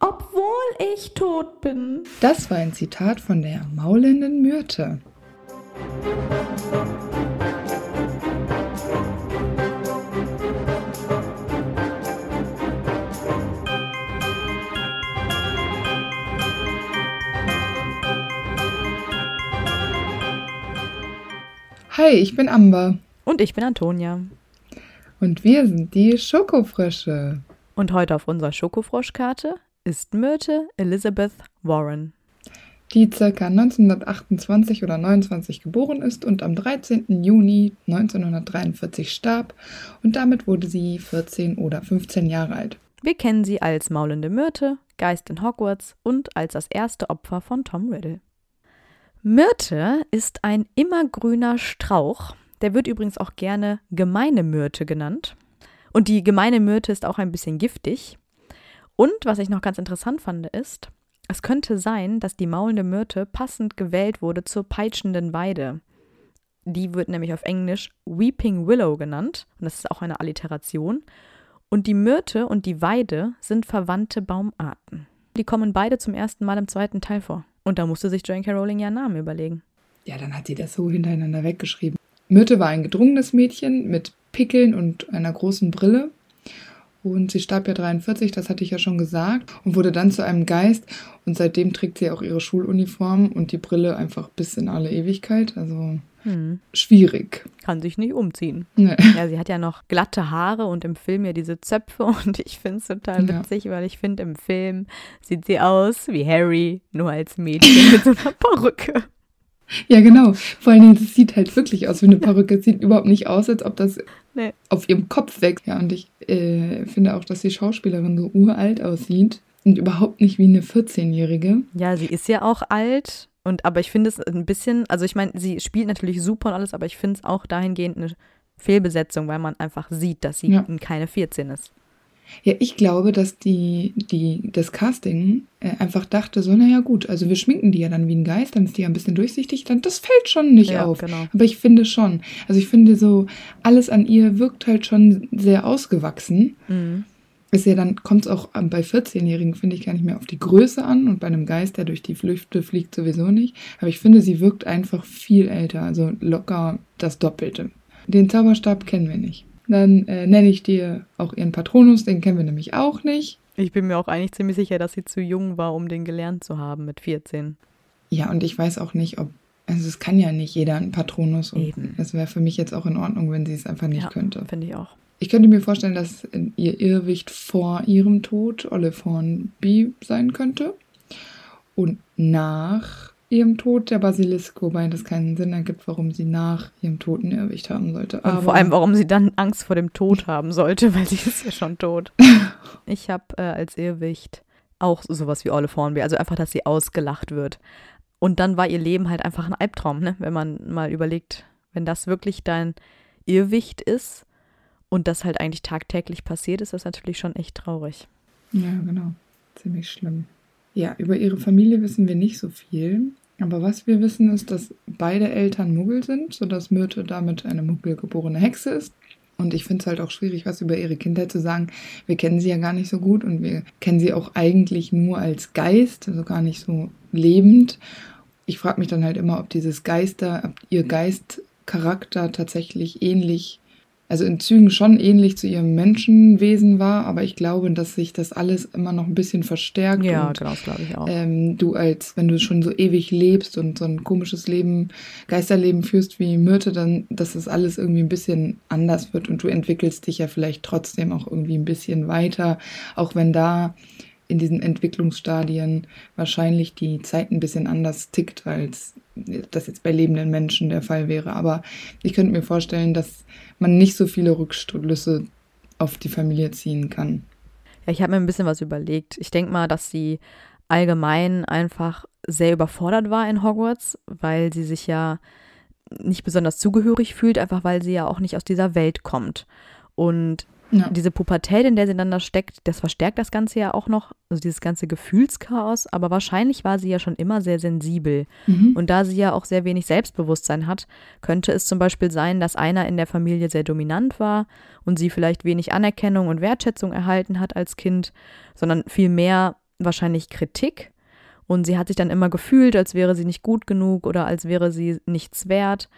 obwohl ich tot bin. Das war ein Zitat von der maulenden Myrte. Hi, ich bin Amber. Und ich bin Antonia. Und wir sind die Schokofrösche. Und heute auf unserer Schokofroschkarte ist Myrte Elizabeth Warren. Die ca. 1928 oder 29 geboren ist und am 13. Juni 1943 starb und damit wurde sie 14 oder 15 Jahre alt. Wir kennen sie als maulende Myrte, Geist in Hogwarts und als das erste Opfer von Tom Riddle. Myrte ist ein immergrüner Strauch. Der wird übrigens auch gerne gemeine Myrte genannt. Und die gemeine Myrte ist auch ein bisschen giftig. Und was ich noch ganz interessant fand, ist, es könnte sein, dass die maulende Myrte passend gewählt wurde zur peitschenden Weide. Die wird nämlich auf Englisch Weeping Willow genannt. Und das ist auch eine Alliteration. Und die Myrte und die Weide sind verwandte Baumarten. Die kommen beide zum ersten Mal im zweiten Teil vor. Und da musste sich Joanne K. Rowling ja einen Namen überlegen. Ja, dann hat sie das so hintereinander weggeschrieben. Myrte war ein gedrungenes Mädchen mit Pickeln und einer großen Brille. Und sie starb ja 43, das hatte ich ja schon gesagt, und wurde dann zu einem Geist. Und seitdem trägt sie auch ihre Schuluniform und die Brille einfach bis in alle Ewigkeit. Also hm. schwierig. Kann sich nicht umziehen. Nee. Ja, sie hat ja noch glatte Haare und im Film ja diese Zöpfe. Und ich finde es total witzig, ja. weil ich finde, im Film sieht sie aus wie Harry, nur als Mädchen mit so einer Perücke. Ja, genau. Vor allen Dingen, das sieht halt wirklich aus wie eine Perücke. Es sieht überhaupt nicht aus, als ob das nee. auf ihrem Kopf wächst. Ja, und ich äh, finde auch, dass die Schauspielerin so uralt aussieht und überhaupt nicht wie eine 14-Jährige. Ja, sie ist ja auch alt. Und aber ich finde es ein bisschen, also ich meine, sie spielt natürlich super und alles, aber ich finde es auch dahingehend eine Fehlbesetzung, weil man einfach sieht, dass sie ja. keine 14 ist. Ja, ich glaube, dass die, die, das Casting äh, einfach dachte so, naja gut, also wir schminken die ja dann wie ein Geist, dann ist die ja ein bisschen durchsichtig, dann das fällt schon nicht ja, auf. Genau. Aber ich finde schon, also ich finde so, alles an ihr wirkt halt schon sehr ausgewachsen. Mhm. Ist ja dann, kommt es auch bei 14-Jährigen, finde ich, gar nicht mehr auf die Größe an und bei einem Geist, der durch die Lüfte fliegt, sowieso nicht. Aber ich finde, sie wirkt einfach viel älter, also locker das Doppelte. Den Zauberstab kennen wir nicht. Dann äh, nenne ich dir auch ihren Patronus, den kennen wir nämlich auch nicht. Ich bin mir auch eigentlich ziemlich sicher, dass sie zu jung war, um den gelernt zu haben mit 14. Ja, und ich weiß auch nicht, ob. Also, es kann ja nicht jeder einen Patronus. Und Eben. Es wäre für mich jetzt auch in Ordnung, wenn sie es einfach nicht ja, könnte. Finde ich auch. Ich könnte mir vorstellen, dass ihr Irrwicht vor ihrem Tod Olive Hornby sein könnte. Und nach ihrem Tod der Basilisk, wobei das keinen Sinn ergibt, warum sie nach ihrem Tod ein Irrwicht haben sollte. Aber vor allem, warum sie dann Angst vor dem Tod haben sollte, weil sie ist ja schon tot. ich habe äh, als Irrwicht auch sowas wie Olive Hornby, also einfach, dass sie ausgelacht wird. Und dann war ihr Leben halt einfach ein Albtraum, ne? wenn man mal überlegt, wenn das wirklich dein Irrwicht ist und das halt eigentlich tagtäglich passiert, ist das natürlich schon echt traurig. Ja, genau. Ziemlich schlimm. Ja, über ihre Familie wissen wir nicht so viel. Aber was wir wissen, ist, dass beide Eltern Muggel sind, sodass Myrte damit eine muggelgeborene Hexe ist. Und ich finde es halt auch schwierig, was über ihre Kindheit zu sagen. Wir kennen sie ja gar nicht so gut und wir kennen sie auch eigentlich nur als Geist, also gar nicht so lebend. Ich frage mich dann halt immer, ob dieses Geister, ob ihr Geistcharakter tatsächlich ähnlich also in Zügen schon ähnlich zu ihrem Menschenwesen war, aber ich glaube, dass sich das alles immer noch ein bisschen verstärkt. Ja, und, genau, glaube ich auch. Ähm, du als, wenn du schon so ewig lebst und so ein komisches Leben, Geisterleben führst wie Myrte, dann, dass das alles irgendwie ein bisschen anders wird und du entwickelst dich ja vielleicht trotzdem auch irgendwie ein bisschen weiter, auch wenn da in diesen Entwicklungsstadien wahrscheinlich die Zeit ein bisschen anders tickt, als das jetzt bei lebenden Menschen der Fall wäre. Aber ich könnte mir vorstellen, dass man nicht so viele Rückschlüsse auf die Familie ziehen kann. Ja, ich habe mir ein bisschen was überlegt. Ich denke mal, dass sie allgemein einfach sehr überfordert war in Hogwarts, weil sie sich ja nicht besonders zugehörig fühlt, einfach weil sie ja auch nicht aus dieser Welt kommt. Und ja. diese Pubertät, in der sie dann da steckt, das verstärkt das Ganze ja auch noch, also dieses ganze Gefühlschaos, aber wahrscheinlich war sie ja schon immer sehr sensibel. Mhm. Und da sie ja auch sehr wenig Selbstbewusstsein hat, könnte es zum Beispiel sein, dass einer in der Familie sehr dominant war und sie vielleicht wenig Anerkennung und Wertschätzung erhalten hat als Kind, sondern vielmehr wahrscheinlich Kritik und sie hat sich dann immer gefühlt, als wäre sie nicht gut genug oder als wäre sie nichts wert.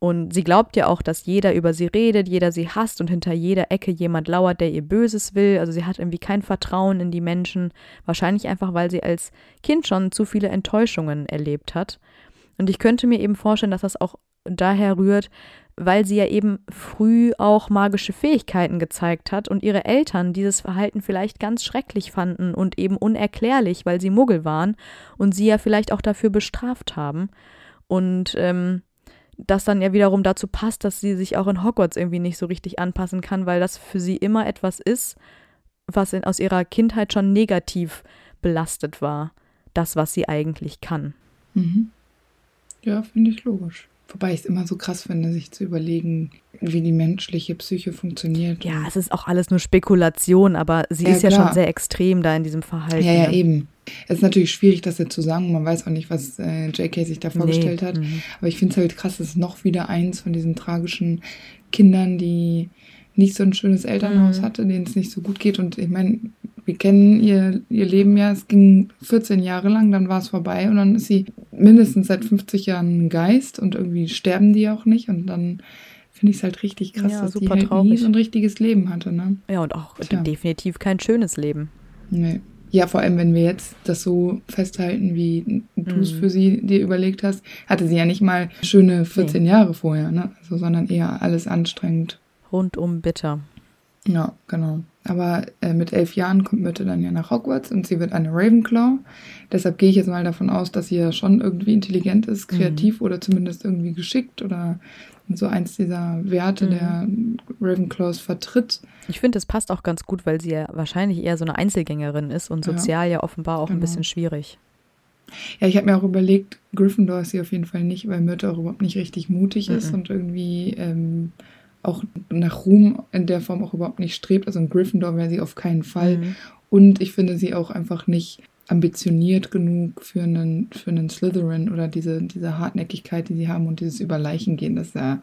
Und sie glaubt ja auch, dass jeder über sie redet, jeder sie hasst und hinter jeder Ecke jemand lauert, der ihr Böses will. Also sie hat irgendwie kein Vertrauen in die Menschen. Wahrscheinlich einfach, weil sie als Kind schon zu viele Enttäuschungen erlebt hat. Und ich könnte mir eben vorstellen, dass das auch daher rührt, weil sie ja eben früh auch magische Fähigkeiten gezeigt hat und ihre Eltern dieses Verhalten vielleicht ganz schrecklich fanden und eben unerklärlich, weil sie Muggel waren und sie ja vielleicht auch dafür bestraft haben. Und ähm, das dann ja wiederum dazu passt, dass sie sich auch in Hogwarts irgendwie nicht so richtig anpassen kann, weil das für sie immer etwas ist, was in, aus ihrer Kindheit schon negativ belastet war. Das, was sie eigentlich kann. Mhm. Ja, finde ich logisch. Wobei ich es immer so krass finde, sich zu überlegen, wie die menschliche Psyche funktioniert. Ja, es ist auch alles nur Spekulation, aber sie ja, ist ja klar. schon sehr extrem da in diesem Verhalten. Ja, ja, ne? eben. Es ist natürlich schwierig, das jetzt zu sagen. Man weiß auch nicht, was äh, J.K. sich da vorgestellt nee. hat. Mhm. Aber ich finde es halt krass, es ist noch wieder eins von diesen tragischen Kindern, die nicht so ein schönes Elternhaus mhm. hatte, denen es nicht so gut geht. Und ich meine, wir kennen ihr, ihr Leben ja, es ging 14 Jahre lang, dann war es vorbei und dann ist sie mindestens seit 50 Jahren ein Geist und irgendwie sterben die auch nicht und dann finde ich es halt richtig krass, ja, dass die halt traurig. nie so ein richtiges Leben hatte. Ne? Ja, und auch Tja. definitiv kein schönes Leben. Nee. Ja, vor allem, wenn wir jetzt das so festhalten, wie du es mhm. für sie dir überlegt hast, hatte sie ja nicht mal schöne 14 nee. Jahre vorher, ne? Also, sondern eher alles anstrengend rundum bitter. Ja, genau. Aber äh, mit elf Jahren kommt Myrte dann ja nach Hogwarts und sie wird eine Ravenclaw. Deshalb gehe ich jetzt mal davon aus, dass sie ja schon irgendwie intelligent ist, kreativ mhm. oder zumindest irgendwie geschickt oder so eins dieser Werte mhm. der Ravenclaws vertritt. Ich finde, es passt auch ganz gut, weil sie ja wahrscheinlich eher so eine Einzelgängerin ist und sozial ja, ja offenbar auch genau. ein bisschen schwierig. Ja, ich habe mir auch überlegt, Gryffindor ist sie auf jeden Fall nicht, weil Myrte auch überhaupt nicht richtig mutig mhm. ist und irgendwie ähm, auch nach Ruhm in der Form auch überhaupt nicht strebt. Also ein Gryffindor wäre sie auf keinen Fall. Mhm. Und ich finde sie auch einfach nicht ambitioniert genug für einen, für einen Slytherin oder diese, diese Hartnäckigkeit, die sie haben und dieses über Leichen gehen, das ist ja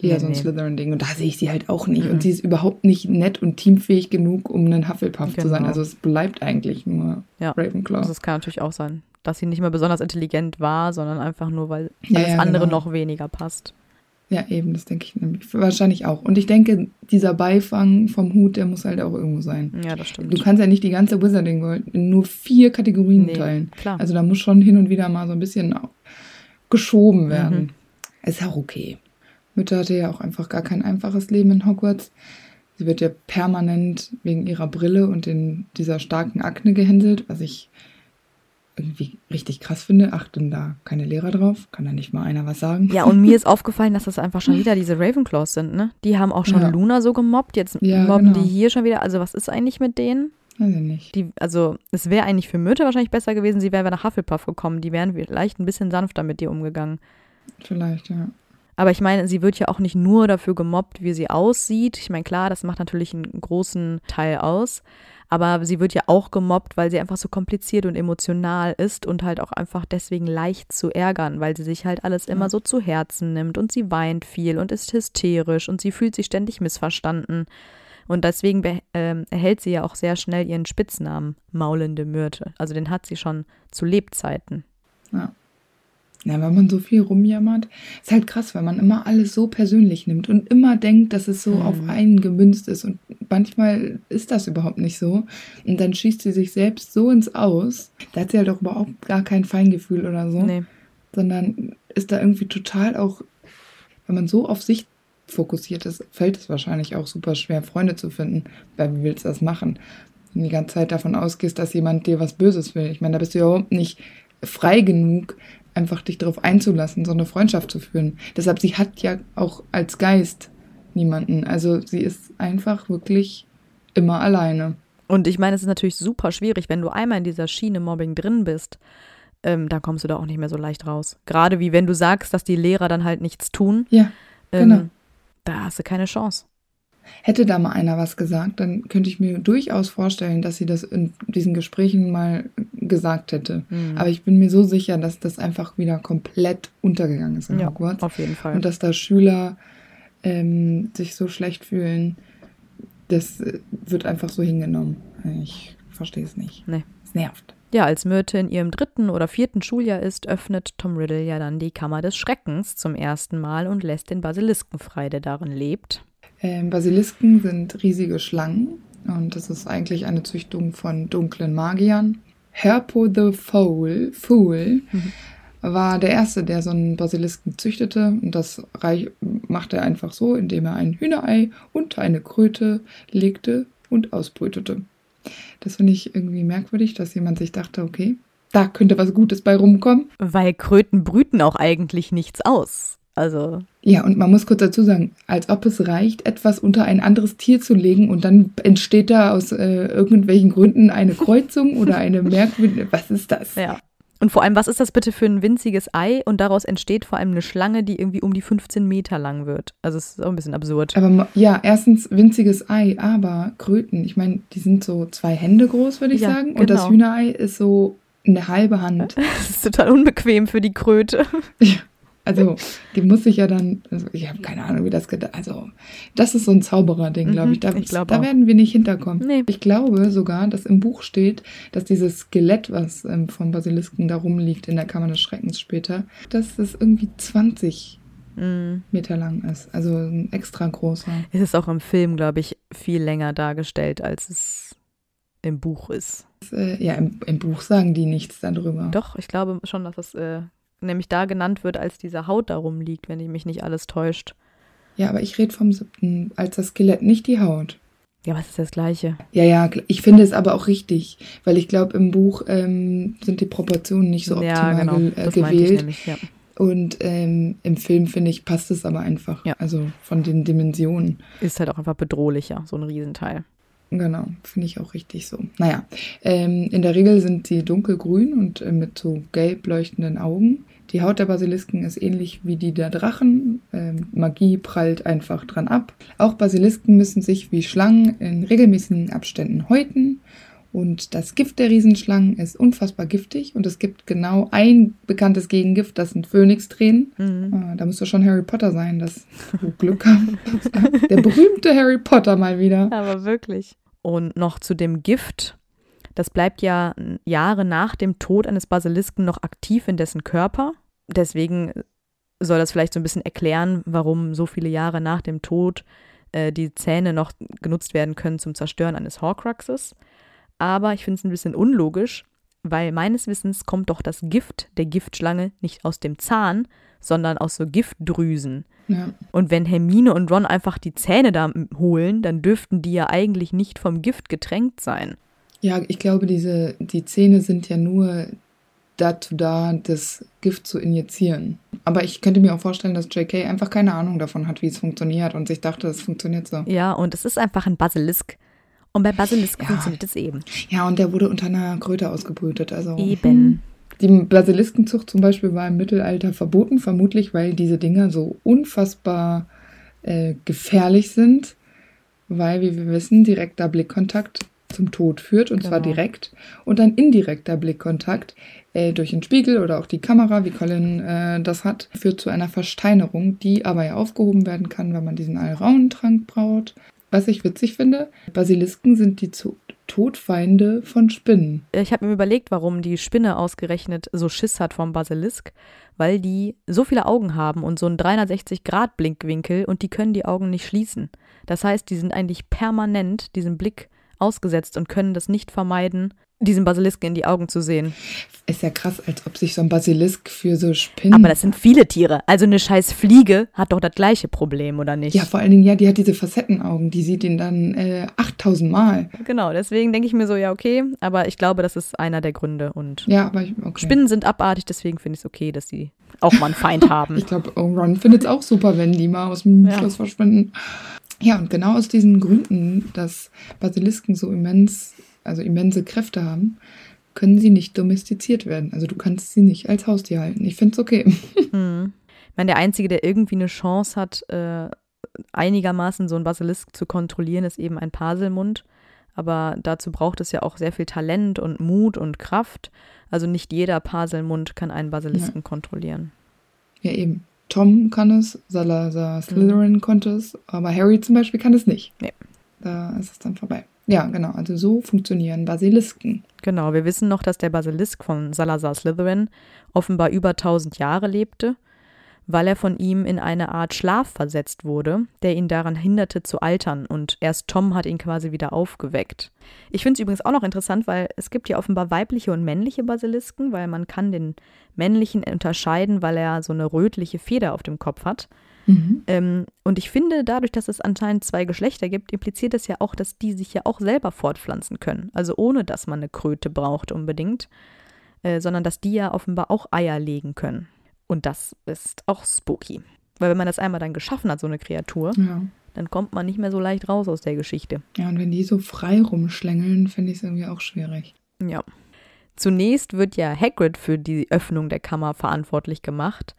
eher nee, so ein nee. Slytherin-Ding. Und da sehe ich sie halt auch nicht. Mhm. Und sie ist überhaupt nicht nett und teamfähig genug, um ein Hufflepuff genau. zu sein. Genau. Also es bleibt eigentlich nur ja. Ravenclaw. Also es kann natürlich auch sein, dass sie nicht mehr besonders intelligent war, sondern einfach nur, weil alles ja, ja, andere genau. noch weniger passt. Ja, eben, das denke ich nämlich. Wahrscheinlich auch. Und ich denke, dieser Beifang vom Hut, der muss halt auch irgendwo sein. Ja, das stimmt. Du kannst ja nicht die ganze Wizarding World in nur vier Kategorien nee, teilen. Klar. Also da muss schon hin und wieder mal so ein bisschen geschoben werden. Mhm. Ist auch okay. Mütter hatte ja auch einfach gar kein einfaches Leben in Hogwarts. Sie wird ja permanent wegen ihrer Brille und den, dieser starken Akne gehänselt, was ich irgendwie richtig krass finde. Achten da keine Lehrer drauf? Kann da nicht mal einer was sagen? Ja, und mir ist aufgefallen, dass das einfach schon wieder diese Ravenclaws sind, ne? Die haben auch schon ja. Luna so gemobbt, jetzt ja, mobben genau. die hier schon wieder. Also was ist eigentlich mit denen? Weiß ich nicht. Die, also es wäre eigentlich für Mütter wahrscheinlich besser gewesen, sie wäre nach Hufflepuff gekommen. Die wären vielleicht ein bisschen sanfter mit dir umgegangen. Vielleicht, ja. Aber ich meine, sie wird ja auch nicht nur dafür gemobbt, wie sie aussieht. Ich meine, klar, das macht natürlich einen großen Teil aus. Aber sie wird ja auch gemobbt, weil sie einfach so kompliziert und emotional ist und halt auch einfach deswegen leicht zu ärgern, weil sie sich halt alles immer so zu Herzen nimmt und sie weint viel und ist hysterisch und sie fühlt sich ständig missverstanden. Und deswegen äh, erhält sie ja auch sehr schnell ihren Spitznamen Maulende Myrte. Also den hat sie schon zu Lebzeiten. Ja. Ja, wenn man so viel rumjammert, ist halt krass, weil man immer alles so persönlich nimmt und immer denkt, dass es so mhm. auf einen gemünzt ist. Und manchmal ist das überhaupt nicht so. Und dann schießt sie sich selbst so ins Aus. Da hat sie halt auch überhaupt gar kein Feingefühl oder so. Nee. Sondern ist da irgendwie total auch, wenn man so auf sich fokussiert ist, fällt es wahrscheinlich auch super schwer, Freunde zu finden. Weil wie willst du das machen? Wenn du die ganze Zeit davon ausgehst, dass jemand dir was Böses will. Ich meine, da bist du ja überhaupt nicht frei genug, einfach dich darauf einzulassen, so eine Freundschaft zu führen. Deshalb, sie hat ja auch als Geist niemanden. Also sie ist einfach wirklich immer alleine. Und ich meine, es ist natürlich super schwierig, wenn du einmal in dieser Schiene Mobbing drin bist, ähm, dann kommst du da auch nicht mehr so leicht raus. Gerade wie wenn du sagst, dass die Lehrer dann halt nichts tun. Ja, Ähm, genau. Da hast du keine Chance. Hätte da mal einer was gesagt, dann könnte ich mir durchaus vorstellen, dass sie das in diesen Gesprächen mal gesagt hätte. Mhm. Aber ich bin mir so sicher, dass das einfach wieder komplett untergegangen ist in Ja, Hogwarts. auf jeden Fall. Und dass da Schüler ähm, sich so schlecht fühlen, das äh, wird einfach so hingenommen. Ich verstehe es nicht. Nee. Es nervt. Ja, als Myrte in ihrem dritten oder vierten Schuljahr ist, öffnet Tom Riddle ja dann die Kammer des Schreckens zum ersten Mal und lässt den Basilisken frei, der darin lebt. Ähm, Basilisken sind riesige Schlangen und das ist eigentlich eine Züchtung von dunklen Magiern. Herpo the Fool, Fool war der Erste, der so einen Basilisken züchtete und das reich, machte er einfach so, indem er ein Hühnerei unter eine Kröte legte und ausbrütete. Das finde ich irgendwie merkwürdig, dass jemand sich dachte, okay, da könnte was Gutes bei rumkommen. Weil Kröten brüten auch eigentlich nichts aus. Also, Ja, und man muss kurz dazu sagen, als ob es reicht, etwas unter ein anderes Tier zu legen und dann entsteht da aus äh, irgendwelchen Gründen eine Kreuzung oder eine merkwürdige. Was ist das? ja. Und vor allem, was ist das bitte für ein winziges Ei? Und daraus entsteht vor allem eine Schlange, die irgendwie um die 15 Meter lang wird. Also, es ist auch ein bisschen absurd. Aber ja, erstens winziges Ei, aber Kröten, ich meine, die sind so zwei Hände groß, würde ich Ja, sagen. Und das genau. Hühnerei ist so eine halbe Hand. Das ist total unbequem für die Kröte. Also, die muss ich ja dann, also ich habe keine Ahnung, wie das gedacht Also, das ist so ein Zauberer-Ding, glaube Mhm, ich. Da, ich glaub da werden wir nicht hinterkommen. Nee. Ich glaube sogar, dass im Buch steht, dass dieses Skelett, was ähm, vom Basilisken da rumliegt in der Kammer des Schreckens später, dass es irgendwie 20 Mm. Meter lang ist. Also ein extra großer. Es ist auch im Film, glaube ich, viel länger dargestellt, als es im Buch ist. Das, äh, ja, im, im Buch sagen die nichts darüber. Doch, ich glaube schon, dass das äh, nämlich da genannt wird, als diese Haut darum liegt, wenn ich mich nicht alles täuscht. Ja, aber ich rede vom siebten, als das Skelett, nicht die Haut. Ja, was ist das Gleiche? Ja, ja, ich finde es aber auch richtig, weil ich glaube, im Buch ähm, sind die Proportionen nicht so optimal ja, genau. ge äh, das meinte ich gewählt. nämlich, ja. Und ähm, im Film, finde ich, passt es aber einfach. Ja. Also von den Dimensionen. Ist halt auch einfach bedrohlicher, so ein Riesenteil. Genau, finde ich auch richtig so. Naja, ähm, in der Regel sind sie dunkelgrün und äh, mit so gelb leuchtenden Augen. Die Haut der Basilisken ist ähnlich wie die der Drachen. Ähm, Magie prallt einfach dran ab. Auch Basilisken müssen sich wie Schlangen in regelmäßigen Abständen häuten. Und das Gift der Riesenschlangen ist unfassbar giftig. Und es gibt genau ein bekanntes Gegengift, das sind Phönixtränen. Mhm. Ah, da müsste schon Harry Potter sein, dass du Glück haben. Der berühmte Harry Potter mal wieder. Aber wirklich. Und noch zu dem Gift. Das bleibt ja Jahre nach dem Tod eines Basilisken noch aktiv in dessen Körper. Deswegen soll das vielleicht so ein bisschen erklären, warum so viele Jahre nach dem Tod äh, die Zähne noch genutzt werden können zum Zerstören eines Horcruxes. Aber ich finde es ein bisschen unlogisch, weil meines Wissens kommt doch das Gift der Giftschlange nicht aus dem Zahn, sondern aus so Giftdrüsen. Ja. Und wenn Hermine und Ron einfach die Zähne da holen, dann dürften die ja eigentlich nicht vom Gift getränkt sein. Ja, ich glaube, diese, die Zähne sind ja nur dazu da, das Gift zu injizieren. Aber ich könnte mir auch vorstellen, dass JK einfach keine Ahnung davon hat, wie es funktioniert und sich dachte, es funktioniert so. Ja, und es ist einfach ein Basilisk. Und bei Basilisk Ja. funktioniert es eben. Ja, und der wurde unter einer Kröte ausgebrütet. Also Eben. Die Basiliskenzucht zum Beispiel war im Mittelalter verboten, vermutlich weil diese Dinger so unfassbar äh, gefährlich sind, weil, wie wir wissen, direkter Blickkontakt zum Tod führt, und zwar Genau. direkt. Und ein indirekter Blickkontakt äh, durch den Spiegel oder auch die Kamera, wie Colin äh, das hat, führt zu einer Versteinerung, die aber ja aufgehoben werden kann, wenn man diesen Alraunentrank braut. Was ich witzig finde, Basilisken sind die zu Todfeinde von Spinnen. Ich habe mir überlegt, warum die Spinne ausgerechnet so Schiss hat vom Basilisk, weil die so viele Augen haben und so einen 360-Grad-Blinkwinkel und die können die Augen nicht schließen. Das heißt, die sind eigentlich permanent diesem Blick ausgesetzt und können das nicht vermeiden, diesem Basilisken in die Augen zu sehen. Ist ja krass, als ob sich so ein Basilisk für so Spinnen. Aber das sind viele Tiere. Also eine scheiß Fliege hat doch das gleiche Problem, oder nicht? ja, vor allen Dingen, ja, die hat diese Facettenaugen, die sieht ihn dann äh, 8000 Mal. Genau, deswegen denke ich mir so, ja, okay, aber ich glaube, das ist einer der Gründe. Und Ja, aber ich, okay. Spinnen sind abartig, deswegen finde ich es okay, dass sie auch mal einen Feind haben. Ich glaube, Ron findet es auch super, wenn die mal aus dem Ja. Schloss verschwinden. Ja, und genau aus diesen Gründen, dass Basilisken so immens, also immense Kräfte haben, können sie nicht domestiziert werden. Also du kannst sie nicht als Haustier halten. Ich finde es okay. Hm. Ich meine, der Einzige, der irgendwie eine Chance hat, äh, einigermaßen so einen Basilisk zu kontrollieren, ist eben ein Paselmund. Aber dazu braucht es ja auch sehr viel Talent und Mut und Kraft. Also nicht jeder Paselmund kann einen Basilisken ja. kontrollieren. Ja, eben. Tom kann es, Salazar Slytherin mhm. konnte es, aber Harry zum Beispiel kann es nicht. Nee. Da ist es dann vorbei. Ja, genau. Also so funktionieren Basilisken. Genau, wir wissen noch, dass der Basilisk von Salazar Slytherin offenbar über 1000 Jahre lebte weil er von ihm in eine Art Schlaf versetzt wurde, der ihn daran hinderte zu altern und erst Tom hat ihn quasi wieder aufgeweckt. Ich finde es übrigens auch noch interessant, weil es gibt ja offenbar weibliche und männliche Basilisken, weil man kann den männlichen unterscheiden, weil er so eine rötliche Feder auf dem Kopf hat. Mhm. Ähm, und ich finde, dadurch, dass es anscheinend zwei Geschlechter gibt, impliziert das ja auch, dass die sich ja auch selber fortpflanzen können. Also ohne, dass man eine Kröte braucht unbedingt, äh, sondern dass die ja offenbar auch Eier legen können. Und das ist auch spooky. Weil wenn man das einmal dann geschaffen hat, so eine Kreatur, ja. dann kommt man nicht mehr so leicht raus aus der Geschichte. Ja, und wenn die so frei rumschlängeln, finde ich es irgendwie auch schwierig. Ja. Zunächst wird ja Hagrid für die Öffnung der Kammer verantwortlich gemacht,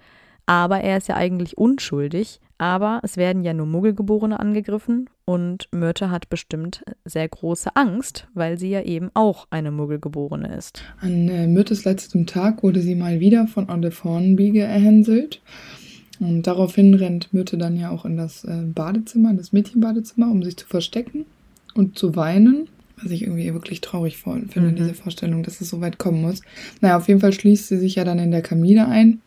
aber er ist ja eigentlich unschuldig, aber es werden ja nur Muggelgeborene angegriffen und Myrte hat bestimmt sehr große Angst, weil sie ja eben auch eine Muggelgeborene ist. An äh, Myrtes letztem Tag wurde sie mal wieder von Olive Hornby gehänselt. Und daraufhin rennt Myrte dann ja auch in das äh, Badezimmer, das Mädchenbadezimmer, um sich zu verstecken und zu weinen. Was ich irgendwie wirklich traurig finde, mhm. diese Vorstellung, dass es so weit kommen muss. Naja, auf jeden Fall schließt sie sich ja dann in der Kamine ein.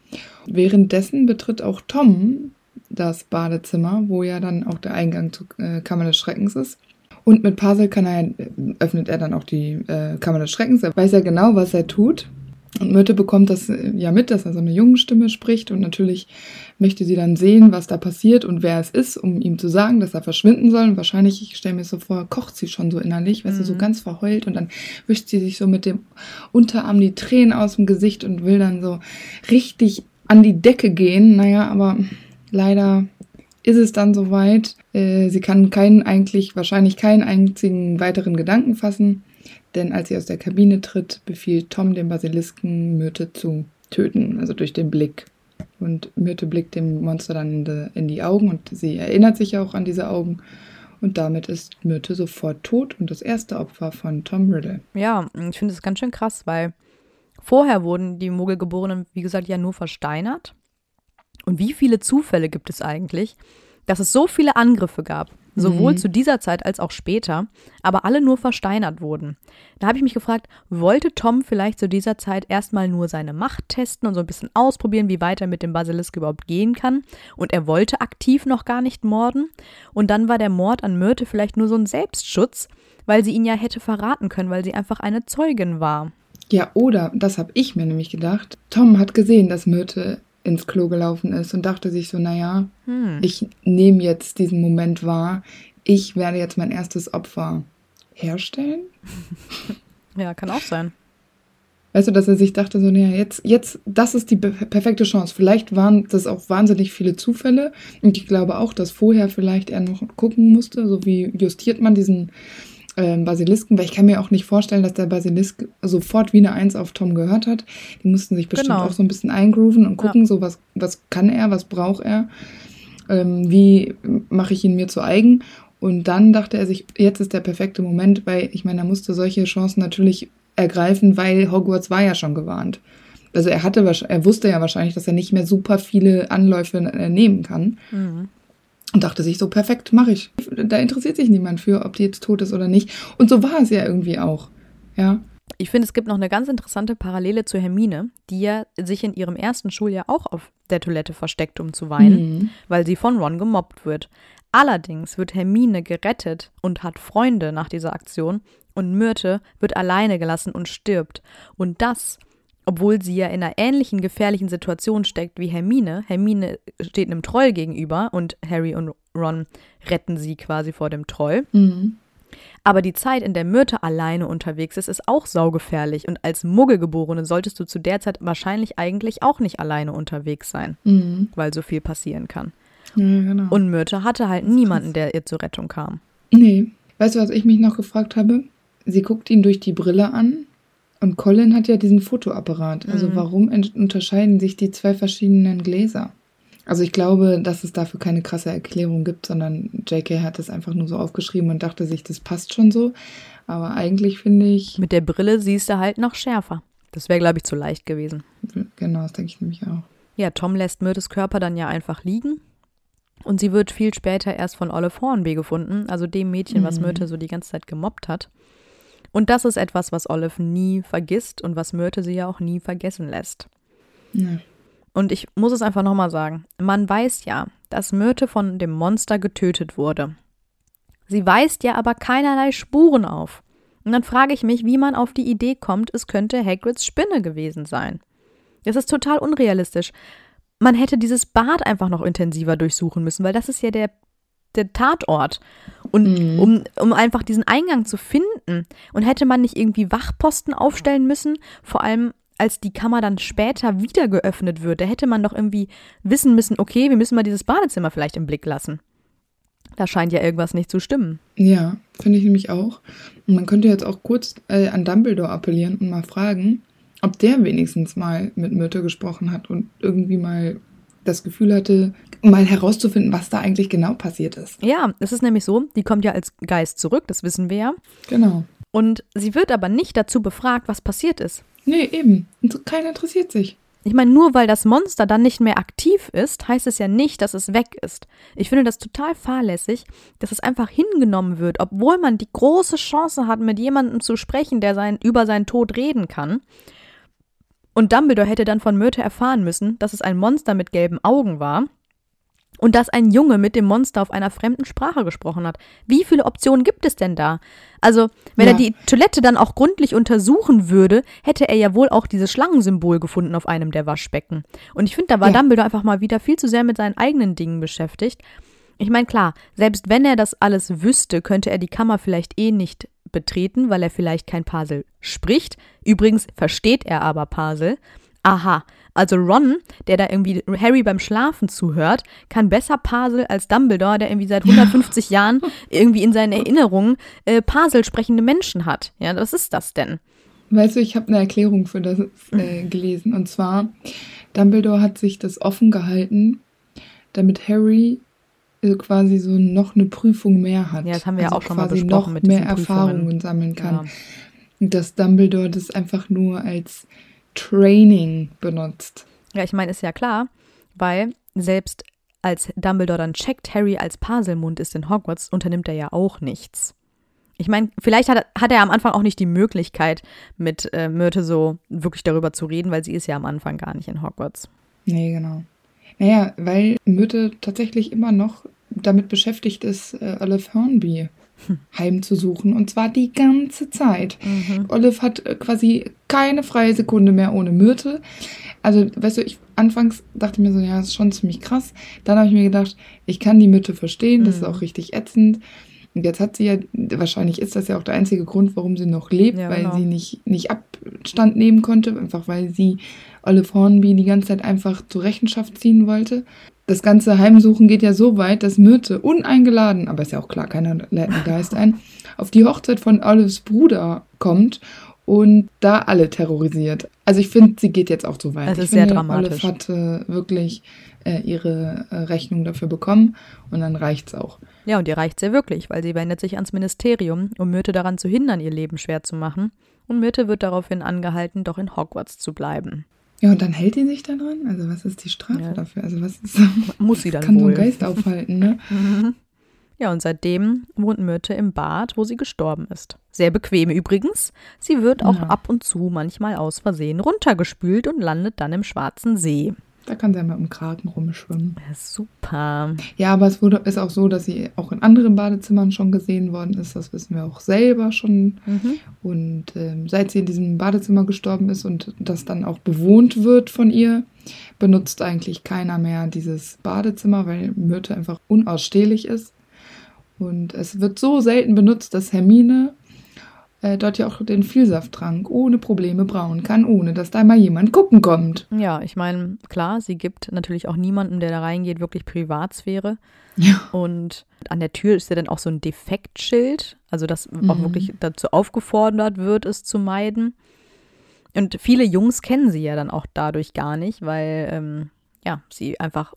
Währenddessen betritt auch Tom das Badezimmer, wo ja dann auch der Eingang zur äh, Kammer des Schreckens ist. Und mit Puzzle er, öffnet er dann auch die äh, Kammer des Schreckens. Er weiß ja genau, was er tut. Und Myrte bekommt das äh, ja mit, dass er so eine Jungenstimme spricht. Und natürlich möchte sie dann sehen, was da passiert und wer es ist, um ihm zu sagen, dass er verschwinden soll. Und wahrscheinlich, ich stelle mir so vor, kocht sie schon so innerlich, weißt mhm. du, so mhm. ganz verheult. Und dann wischt sie sich so mit dem Unterarm die Tränen aus dem Gesicht und will dann so richtig an die Decke gehen. Naja, aber Leider ist es dann soweit. Äh, sie kann keinen eigentlich, wahrscheinlich keinen einzigen weiteren Gedanken fassen, denn als sie aus der Kabine tritt, befiehlt Tom dem Basilisken Myrte zu töten, also durch den Blick. Und Myrte blickt dem Monster dann in die, in die Augen und sie erinnert sich auch an diese Augen. Und damit ist Myrte sofort tot und das erste Opfer von Tom Riddle. Ja, ich finde es ganz schön krass, weil vorher wurden die Muggelgeborenen, wie gesagt, ja nur versteinert. Und wie viele Zufälle gibt es eigentlich, dass es so viele Angriffe gab, sowohl mhm. zu dieser Zeit als auch später, aber alle nur versteinert wurden. Da habe ich mich gefragt, wollte Tom vielleicht zu dieser Zeit erstmal nur seine Macht testen und so ein bisschen ausprobieren, wie weit er mit dem Basilisk überhaupt gehen kann? Und er wollte aktiv noch gar nicht morden? Und dann war der Mord an Myrte vielleicht nur so ein Selbstschutz, weil sie ihn ja hätte verraten können, weil sie einfach eine Zeugin war. Ja, oder, das habe ich mir nämlich gedacht, Tom hat gesehen, dass Myrte ins Klo gelaufen ist und dachte sich so, naja, hm. ich nehme jetzt diesen Moment wahr, ich werde jetzt mein erstes Opfer herstellen. Ja, kann auch sein. Weißt du, dass er sich dachte, so, naja, jetzt, jetzt, das ist die perfekte Chance. Vielleicht waren das auch wahnsinnig viele Zufälle. Und ich glaube auch, dass vorher vielleicht er noch gucken musste, so wie justiert man diesen ähm, Basilisken, weil ich kann mir auch nicht vorstellen, dass der Basilisk sofort wie eine Eins auf Tom gehört hat. Die mussten sich bestimmt genau. auch so ein bisschen eingrooven und gucken, ja. so was, was kann er, was braucht er, ähm, wie mache ich ihn mir zu eigen. Und dann dachte er sich, jetzt ist der perfekte Moment, weil ich meine, er musste solche Chancen natürlich ergreifen, weil Hogwarts war ja schon gewarnt. Also er hatte, er wusste ja wahrscheinlich, dass er nicht mehr super viele Anläufe nehmen kann. Mhm und dachte sich so, perfekt, mache ich. Da interessiert sich niemand für, ob die jetzt tot ist oder nicht. Und so war es ja irgendwie auch. Ja. Ich finde, es gibt noch eine ganz interessante Parallele zu Hermine, die ja sich in ihrem ersten Schuljahr auch auf der Toilette versteckt, um zu weinen, mhm. weil sie von Ron gemobbt wird. Allerdings wird Hermine gerettet und hat Freunde nach dieser Aktion und Myrte wird alleine gelassen und stirbt. Und das obwohl sie ja in einer ähnlichen gefährlichen Situation steckt wie Hermine. Hermine steht einem Troll gegenüber und Harry und Ron retten sie quasi vor dem Troll. Mhm. Aber die Zeit, in der Myrte alleine unterwegs ist, ist auch saugefährlich. Und als Muggelgeborene solltest du zu der Zeit wahrscheinlich eigentlich auch nicht alleine unterwegs sein, mhm. weil so viel passieren kann. Ja, genau. Und Myrte hatte halt niemanden, der ihr zur Rettung kam. Nee. Weißt du, was ich mich noch gefragt habe? Sie guckt ihn durch die Brille an Und Colin hat ja diesen Fotoapparat. Also Mhm. warum unterscheiden sich die zwei verschiedenen Gläser? Also ich glaube, dass es dafür keine krasse Erklärung gibt, sondern JK hat es einfach nur so aufgeschrieben und dachte sich, das passt schon so. Aber eigentlich finde ich, Mit der Brille siehst du halt noch schärfer. Das wäre, glaube ich, zu leicht gewesen. genau, das denke ich nämlich auch. Ja, Tom lässt Myrtes Körper dann ja einfach liegen. Und sie wird viel später erst von Olive Hornby gefunden, also dem Mädchen, was Mhm. Myrte so die ganze Zeit gemobbt hat. Und das ist etwas, was Olive nie vergisst und was Myrte sie ja auch nie vergessen lässt. Ja. Und ich muss es einfach nochmal sagen. Man weiß ja, dass Myrte von dem Monster getötet wurde. Sie weist ja aber keinerlei Spuren auf. Und dann frage ich mich, wie man auf die Idee kommt, es könnte Hagrids Spinne gewesen sein. Das ist total unrealistisch. Man hätte dieses Bad einfach noch intensiver durchsuchen müssen, weil das ist ja der, der Tatort. Und Mhm. um, um einfach diesen Eingang zu finden. Und hätte man nicht irgendwie Wachposten aufstellen müssen, vor allem als die Kammer dann später wieder geöffnet wird, da hätte man doch irgendwie wissen müssen, okay, wir müssen mal dieses Badezimmer vielleicht im Blick lassen. Da scheint ja irgendwas nicht zu stimmen. Ja, finde ich nämlich auch. Und man könnte jetzt auch kurz äh, an Dumbledore appellieren und mal fragen, ob der wenigstens mal mit Myrte gesprochen hat und irgendwie mal das Gefühl hatte, mal herauszufinden, was da eigentlich genau passiert ist. Ja, es ist nämlich so, die kommt ja als Geist zurück, das wissen wir ja. Genau. Und sie wird aber nicht dazu befragt, was passiert ist. Nee, eben. Keiner interessiert sich. Ich meine, nur weil das Monster dann nicht mehr aktiv ist, heißt es ja nicht, dass es weg ist. Ich finde das total fahrlässig, dass es einfach hingenommen wird, obwohl man die große Chance hat, mit jemandem zu sprechen, der sein, über seinen Tod reden kann. Und Dumbledore hätte dann von Myrte erfahren müssen, dass es ein Monster mit gelben Augen war und dass ein Junge mit dem Monster auf einer fremden Sprache gesprochen hat. Wie viele Optionen gibt es denn da? Also, wenn Ja. er die Toilette dann auch gründlich untersuchen würde, hätte er ja wohl auch dieses Schlangensymbol gefunden auf einem der Waschbecken. Und ich finde, da war Ja. Dumbledore einfach mal wieder viel zu sehr mit seinen eigenen Dingen beschäftigt. Ich meine, klar, selbst wenn er das alles wüsste, könnte er die Kammer vielleicht eh nicht betreten, weil er vielleicht kein Parsel spricht. Übrigens versteht er aber Parsel. Aha, also Ron, der da irgendwie Harry beim Schlafen zuhört, kann besser Parsel als Dumbledore, der irgendwie seit 150 Jahren irgendwie in seinen Erinnerungen äh, Parsel sprechende Menschen hat. Ja, was ist das denn? Weißt du, ich habe eine Erklärung für das äh, gelesen. Und zwar, Dumbledore hat sich das offen gehalten, damit Harry äh, quasi so noch eine Prüfung mehr hat. Also Ja, das haben wir ja auch schon mal quasi besprochen noch mit mehr. Erfahrungen sammeln kann. Ja. Und dass Dumbledore das einfach nur als Training benutzt. Ja, ich meine, ist ja klar, weil selbst als Dumbledore dann checkt, Harry als Paselmund ist in Hogwarts, unternimmt er ja auch nichts. Ich meine, vielleicht hat, er- hat er am Anfang auch nicht die Möglichkeit, mit äh, Myrte so wirklich darüber zu reden, weil sie ist ja am Anfang gar nicht in Hogwarts. Nee, genau. Naja, weil Myrte tatsächlich immer noch damit beschäftigt ist, äh, Olive Hornby heimzusuchen. Und zwar die ganze Zeit. Olive hat äh, quasi keine freie Sekunde mehr ohne Myrte. Also, weißt du, ich anfangs dachte ich mir so, ja, das ist schon ziemlich krass. Dann habe ich mir gedacht, ich kann die Myrte verstehen, das ist auch richtig ätzend. Und jetzt hat sie ja, wahrscheinlich ist das ja auch der einzige Grund, warum sie noch lebt, Ja, weil genau. sie nicht, nicht Abstand nehmen konnte, einfach weil sie Olive Hornby die ganze Zeit einfach zur Rechenschaft ziehen wollte. Das ganze Heimsuchen geht ja so weit, dass Myrte uneingeladen, aber ist ja auch klar, keiner lädt einen Geist ein, auf die Hochzeit von Olives Bruder kommt und da alle terrorisiert. Also ich finde, sie geht jetzt auch so weit. Es ich ist sehr finde, dramatisch. Olive hat äh, wirklich äh, ihre äh, Rechnung dafür bekommen und dann reicht's auch. Ja, und ihr reicht ja wirklich, weil sie wendet sich ans Ministerium, um Myrte daran zu hindern, ihr Leben schwer zu machen. Und Myrte wird daraufhin angehalten, doch in Hogwarts zu bleiben. Ja, und dann hält die sich da dran? Also was ist die Strafe Ja. dafür? Also was ist, Muss sie dann kann so wohl. ein Geist aufhalten, ne? Ja, und seitdem wohnt Myrte im Bad, wo sie gestorben ist. Sehr bequem übrigens. Sie wird auch Ja. ab und zu manchmal aus Versehen runtergespült und landet dann im Schwarzen See. Da kann sie ja mal im Kragen rumschwimmen. Ja, super. Ja, aber es wurde, ist auch so, dass sie auch in anderen Badezimmern schon gesehen worden ist. Das wissen wir auch selber schon. Mhm. Und ähm, seit sie in diesem Badezimmer gestorben ist und das dann auch bewohnt wird von ihr, benutzt eigentlich keiner mehr dieses Badezimmer, weil Myrte einfach unausstehlich ist. Und es wird so selten benutzt, dass Hermine äh, dort ja auch den Vielsafttrank ohne Probleme brauen kann, ohne dass da mal jemand gucken kommt. Ja, ich meine, klar, sie gibt natürlich auch niemandem, der da reingeht, wirklich Privatsphäre. Ja. Und an der Tür ist ja dann auch so ein Defektschild, also dass auch Mhm. wirklich dazu aufgefordert wird, es zu meiden. Und viele Jungs kennen sie ja dann auch dadurch gar nicht, weil ähm, ja, sie einfach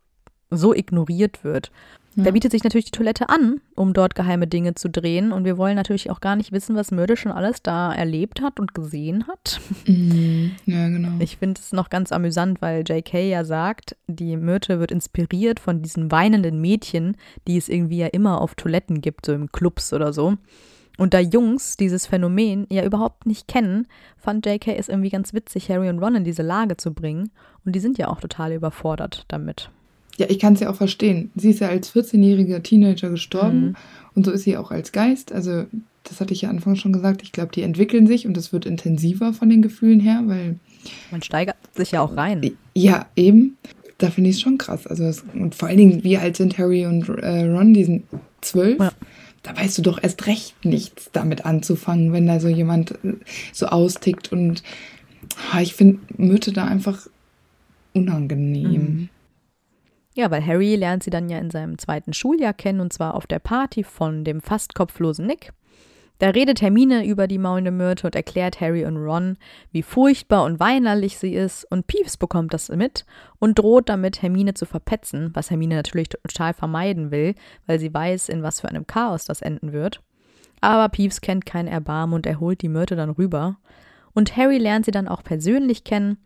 so ignoriert wird. Ja. Da bietet sich natürlich die Toilette an, um dort geheime Dinge zu drehen. Und wir wollen natürlich auch gar nicht wissen, was Myrtle schon alles da erlebt hat und gesehen hat. Mhm. Ja, genau. Ich finde es noch ganz amüsant, weil J.K. ja sagt, die Myrtle wird inspiriert von diesen weinenden Mädchen, die es irgendwie ja immer auf Toiletten gibt, so im Clubs oder so. Und da Jungs dieses Phänomen ja überhaupt nicht kennen, fand J.K. es irgendwie ganz witzig, Harry und Ron in diese Lage zu bringen. Und die sind ja auch total überfordert damit. Ja, ich kann es ja auch verstehen. Sie ist ja als 14-jähriger Teenager gestorben mhm. und so ist sie auch als Geist. Also, das hatte ich ja anfangs schon gesagt. Ich glaube, die entwickeln sich und es wird intensiver von den Gefühlen her, weil. Man steigert sich ja auch rein. Ja, eben. Da finde ich es schon krass. Also, das, und vor allen Dingen, wie alt sind Harry und äh, Ron? Die sind zwölf. Ja da weißt du doch erst recht nichts damit anzufangen, wenn da so jemand äh, so austickt. Und ich finde Mütte da einfach unangenehm. Mhm. Ja, weil Harry lernt sie dann ja in seinem zweiten Schuljahr kennen und zwar auf der Party von dem fast kopflosen Nick. Da redet Hermine über die maulende Myrte und erklärt Harry und Ron, wie furchtbar und weinerlich sie ist, und Peeves bekommt das mit und droht damit, Hermine zu verpetzen, was Hermine natürlich total vermeiden will, weil sie weiß, in was für einem Chaos das enden wird. Aber Peeves kennt kein Erbarmen und er holt die Myrte dann rüber. Und Harry lernt sie dann auch persönlich kennen,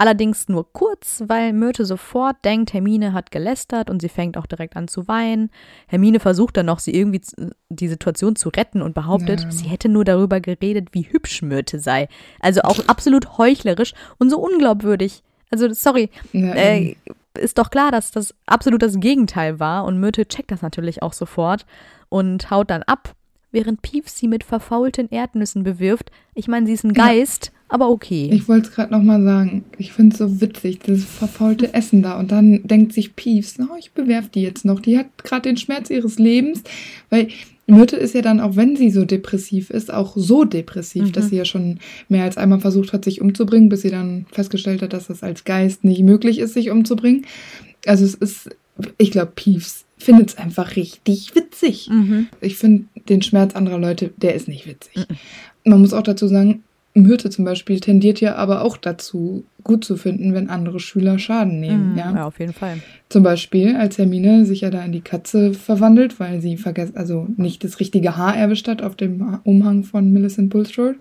Allerdings nur kurz, weil Myrte sofort denkt, Hermine hat gelästert und sie fängt auch direkt an zu weinen. Hermine versucht dann noch, sie irgendwie die Situation zu retten und behauptet, ja. sie hätte nur darüber geredet, wie hübsch Myrte sei. Also auch absolut heuchlerisch und so unglaubwürdig. Also, sorry, ja, äh, ist doch klar, dass das absolut das Gegenteil war und Myrte checkt das natürlich auch sofort und haut dann ab während Pief sie mit verfaulten Erdnüssen bewirft. Ich meine, sie ist ein Geist, ja. aber okay. Ich wollte es gerade nochmal sagen. Ich finde es so witzig, dieses verfaulte Essen da. Und dann denkt sich Piefs, oh, ich bewerfe die jetzt noch. Die hat gerade den Schmerz ihres Lebens. Weil Myrte ist ja dann, auch wenn sie so depressiv ist, auch so depressiv, mhm. dass sie ja schon mehr als einmal versucht hat, sich umzubringen, bis sie dann festgestellt hat, dass das als Geist nicht möglich ist, sich umzubringen. Also es ist, ich glaube, Piefs findet es einfach richtig witzig. Mhm. Ich finde den Schmerz anderer Leute, der ist nicht witzig. Mhm. Man muss auch dazu sagen, Myrte zum Beispiel tendiert ja aber auch dazu, gut zu finden, wenn andere Schüler Schaden nehmen. Mhm, ja? ja, auf jeden Fall. Zum Beispiel, als Hermine sich ja da in die Katze verwandelt, weil sie vergessen, also nicht das richtige Haar erwischt hat auf dem Umhang von Millicent Bulstrode.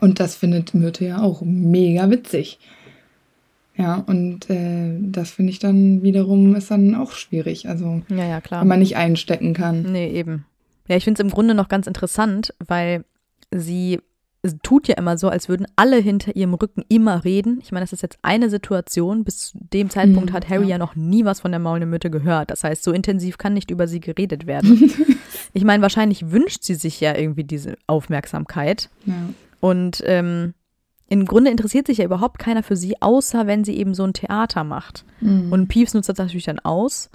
Und das findet Myrte ja auch mega witzig. Ja, und äh, das finde ich dann wiederum ist dann auch schwierig. Also, ja, ja, klar. wenn man nicht einstecken kann. Nee, eben. Ja, ich finde es im Grunde noch ganz interessant, weil sie tut ja immer so, als würden alle hinter ihrem Rücken immer reden. Ich meine, das ist jetzt eine Situation. Bis zu dem Zeitpunkt hm, hat Harry ja. ja noch nie was von der maulenden Mütte gehört. Das heißt, so intensiv kann nicht über sie geredet werden. ich meine, wahrscheinlich wünscht sie sich ja irgendwie diese Aufmerksamkeit. Ja. Und ähm, im Grunde interessiert sich ja überhaupt keiner für sie, außer wenn sie eben so ein Theater macht. Mhm. Und Peeves nutzt das natürlich dann aus.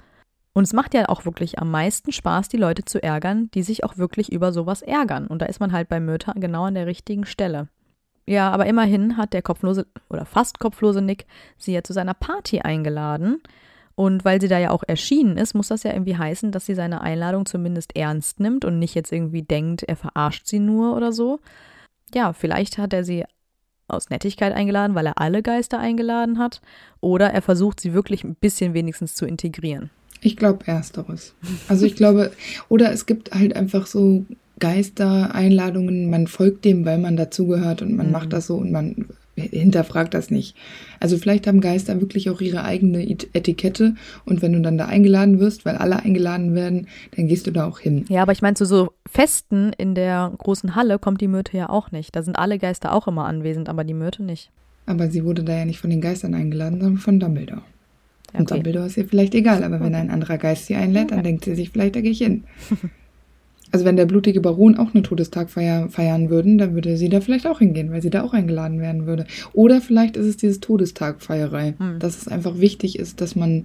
Und es macht ja auch wirklich am meisten Spaß, die Leute zu ärgern, die sich auch wirklich über sowas ärgern. Und da ist man halt bei Myrta genau an der richtigen Stelle. Ja, aber immerhin hat der kopflose oder fast kopflose Nick sie ja zu seiner Party eingeladen. Und weil sie da ja auch erschienen ist, muss das ja irgendwie heißen, dass sie seine Einladung zumindest ernst nimmt und nicht jetzt irgendwie denkt, er verarscht sie nur oder so. Ja, vielleicht hat er sie aus Nettigkeit eingeladen, weil er alle Geister eingeladen hat, oder er versucht sie wirklich ein bisschen wenigstens zu integrieren. Ich glaube ersteres. Also ich glaube, oder es gibt halt einfach so Geistereinladungen, man folgt dem, weil man dazugehört und man mhm. macht das so und man hinterfragt das nicht. Also vielleicht haben Geister wirklich auch ihre eigene Etikette und wenn du dann da eingeladen wirst, weil alle eingeladen werden, dann gehst du da auch hin. Ja, aber ich meine, zu so Festen in der großen Halle kommt die Myrte ja auch nicht. Da sind alle Geister auch immer anwesend, aber die Myrte nicht. Aber sie wurde da ja nicht von den Geistern eingeladen, sondern von Dumbledore. Okay. Und Dumbledore ist ihr vielleicht egal, aber wenn ein anderer Geist sie einlädt, dann denkt sie sich, vielleicht da gehe ich hin. Also wenn der blutige Baron auch eine Todestagfeier feiern würden, dann würde sie da vielleicht auch hingehen, weil sie da auch eingeladen werden würde. Oder vielleicht ist es dieses Todestagfeierei, hm. dass es einfach wichtig ist, dass man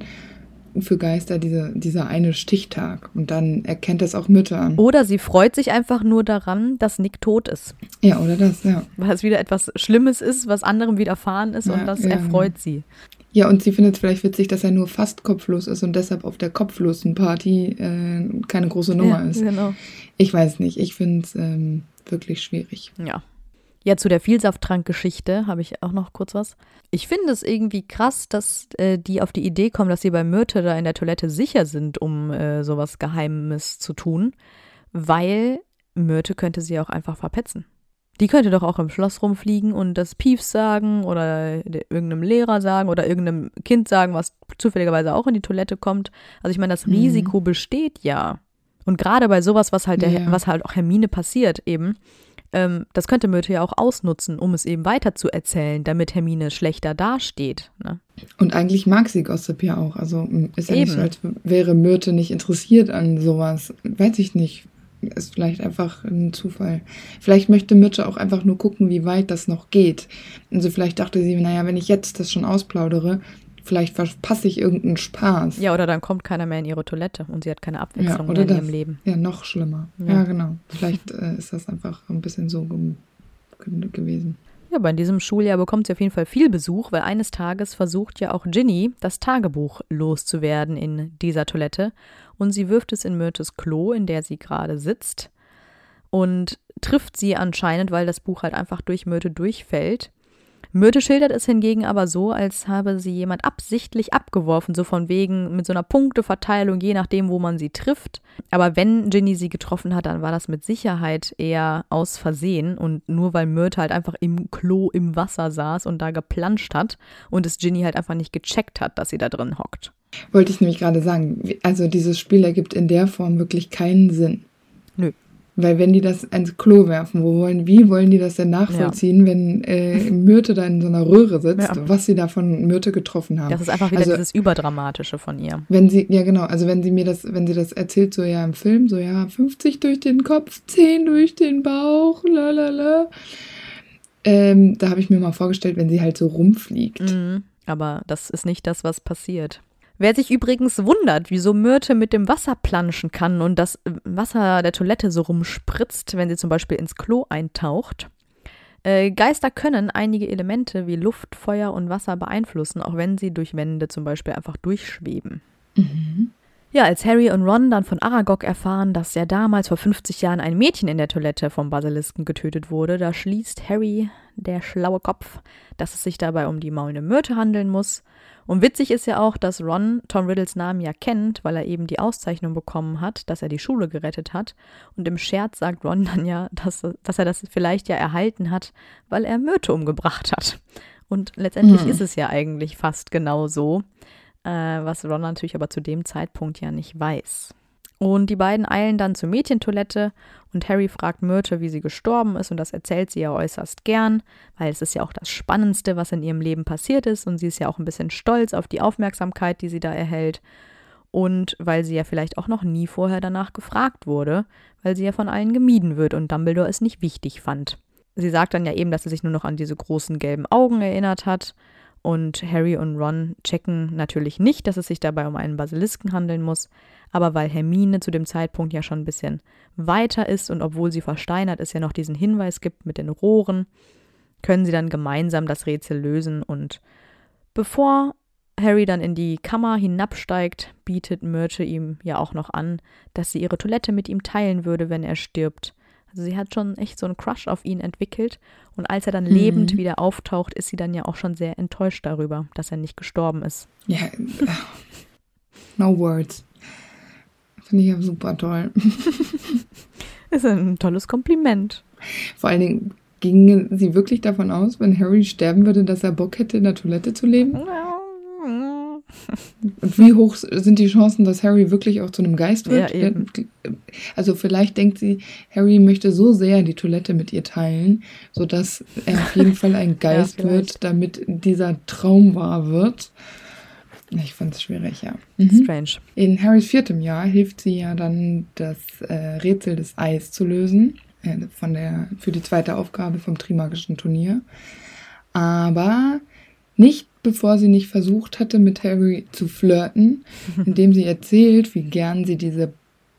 für Geister diese, dieser eine Stichtag und dann erkennt das auch Mütter an. Oder sie freut sich einfach nur daran, dass Nick tot ist. Ja, oder das, ja. Weil es wieder etwas Schlimmes ist, was anderem widerfahren ist ja, und das ja. erfreut sie. Ja, und sie findet es vielleicht witzig, dass er nur fast kopflos ist und deshalb auf der kopflosen Party äh, keine große Nummer ja, ist. Genau. Ich weiß nicht, ich finde es ähm, wirklich schwierig. Ja. Ja, zu der Vielsafttrank-Geschichte habe ich auch noch kurz was. Ich finde es irgendwie krass, dass äh, die auf die Idee kommen, dass sie bei Myrte da in der Toilette sicher sind, um äh, sowas Geheimes zu tun, weil Myrte könnte sie auch einfach verpetzen. Die könnte doch auch im Schloss rumfliegen und das Piefs sagen oder irgendeinem Lehrer sagen oder irgendeinem Kind sagen, was zufälligerweise auch in die Toilette kommt. Also ich meine, das mhm. Risiko besteht ja. Und gerade bei sowas, was halt, der, ja. was halt auch Hermine passiert eben, ähm, das könnte Myrte ja auch ausnutzen, um es eben weiter zu erzählen, damit Hermine schlechter dasteht. Ne? Und eigentlich mag sie Gossip ja auch. Also ist ja eben. nicht so, als wäre Myrte nicht interessiert an sowas. Weiß ich nicht. Ist vielleicht einfach ein Zufall. Vielleicht möchte Myrte auch einfach nur gucken, wie weit das noch geht. Also vielleicht dachte sie, naja, wenn ich jetzt das schon ausplaudere, vielleicht verpasse ich irgendeinen Spaß. Ja, oder dann kommt keiner mehr in ihre Toilette und sie hat keine Abwechslung ja, mehr in das, ihrem Leben. Ja, noch schlimmer. Ja, ja genau. Vielleicht äh, ist das einfach ein bisschen so gewesen. Ja, aber in diesem Schuljahr bekommt sie auf jeden Fall viel Besuch, weil eines Tages versucht ja auch Ginny, das Tagebuch loszuwerden in dieser Toilette. Und sie wirft es in Myrtes Klo, in der sie gerade sitzt. Und trifft sie anscheinend, weil das Buch halt einfach durch Myrte durchfällt. Myrte schildert es hingegen aber so, als habe sie jemand absichtlich abgeworfen, so von wegen mit so einer Punkteverteilung, je nachdem, wo man sie trifft. Aber wenn Ginny sie getroffen hat, dann war das mit Sicherheit eher aus Versehen und nur weil Myrte halt einfach im Klo im Wasser saß und da geplanscht hat und es Ginny halt einfach nicht gecheckt hat, dass sie da drin hockt. Wollte ich nämlich gerade sagen, also dieses Spiel ergibt in der Form wirklich keinen Sinn. Weil wenn die das ins Klo werfen, wo wollen, wie wollen die das denn nachvollziehen, ja. wenn äh, Myrte da in so einer Röhre sitzt, ja. was sie da von Myrte getroffen haben? Das ist einfach wieder also, dieses Überdramatische von ihr. Wenn sie, ja genau, also wenn sie mir das, wenn sie das erzählt, so ja im Film, so ja, 50 durch den Kopf, 10 durch den Bauch, lalala. Ähm, da habe ich mir mal vorgestellt, wenn sie halt so rumfliegt. Mhm, aber das ist nicht das, was passiert. Wer sich übrigens wundert, wieso Myrte mit dem Wasser planschen kann und das Wasser der Toilette so rumspritzt, wenn sie zum Beispiel ins Klo eintaucht. Äh, Geister können einige Elemente wie Luft, Feuer und Wasser beeinflussen, auch wenn sie durch Wände zum Beispiel einfach durchschweben. Mhm. Ja, als Harry und Ron dann von Aragog erfahren, dass ja damals vor 50 Jahren ein Mädchen in der Toilette vom Basilisken getötet wurde, da schließt Harry, der schlaue Kopf, dass es sich dabei um die maulende Myrte handeln muss und witzig ist ja auch, dass Ron Tom Riddles Namen ja kennt, weil er eben die Auszeichnung bekommen hat, dass er die Schule gerettet hat. Und im Scherz sagt Ron dann ja, dass, dass er das vielleicht ja erhalten hat, weil er Myrte umgebracht hat. Und letztendlich mhm. ist es ja eigentlich fast genau so, äh, was Ron natürlich aber zu dem Zeitpunkt ja nicht weiß. Und die beiden eilen dann zur Mädchentoilette und Harry fragt Myrte, wie sie gestorben ist und das erzählt sie ja äußerst gern, weil es ist ja auch das Spannendste, was in ihrem Leben passiert ist und sie ist ja auch ein bisschen stolz auf die Aufmerksamkeit, die sie da erhält und weil sie ja vielleicht auch noch nie vorher danach gefragt wurde, weil sie ja von allen gemieden wird und Dumbledore es nicht wichtig fand. Sie sagt dann ja eben, dass sie sich nur noch an diese großen gelben Augen erinnert hat und Harry und Ron checken natürlich nicht, dass es sich dabei um einen Basilisken handeln muss, aber weil Hermine zu dem Zeitpunkt ja schon ein bisschen weiter ist und obwohl sie versteinert ist, ja noch diesen Hinweis gibt mit den Rohren, können sie dann gemeinsam das Rätsel lösen und bevor Harry dann in die Kammer hinabsteigt, bietet Myrte ihm ja auch noch an, dass sie ihre Toilette mit ihm teilen würde, wenn er stirbt. Also sie hat schon echt so einen Crush auf ihn entwickelt und als er dann mhm. lebend wieder auftaucht, ist sie dann ja auch schon sehr enttäuscht darüber, dass er nicht gestorben ist. Ja, no words. Finde ich ja super toll. ist ein tolles Kompliment. Vor allen Dingen ging sie wirklich davon aus, wenn Harry sterben würde, dass er Bock hätte, in der Toilette zu leben? Und wie hoch sind die Chancen, dass Harry wirklich auch zu einem Geist wird? Ja, also vielleicht denkt sie, Harry möchte so sehr die Toilette mit ihr teilen, sodass er auf jeden Fall ein Geist ja, wird, damit dieser Traum wahr wird. Ich fand es schwierig, ja. Mhm. Strange. In Harrys viertem Jahr hilft sie ja dann, das äh, Rätsel des Eis zu lösen. Äh, von der, für die zweite Aufgabe vom Trimagischen Turnier. Aber nicht bevor sie nicht versucht hatte, mit Harry zu flirten, indem sie erzählt, wie gern sie diese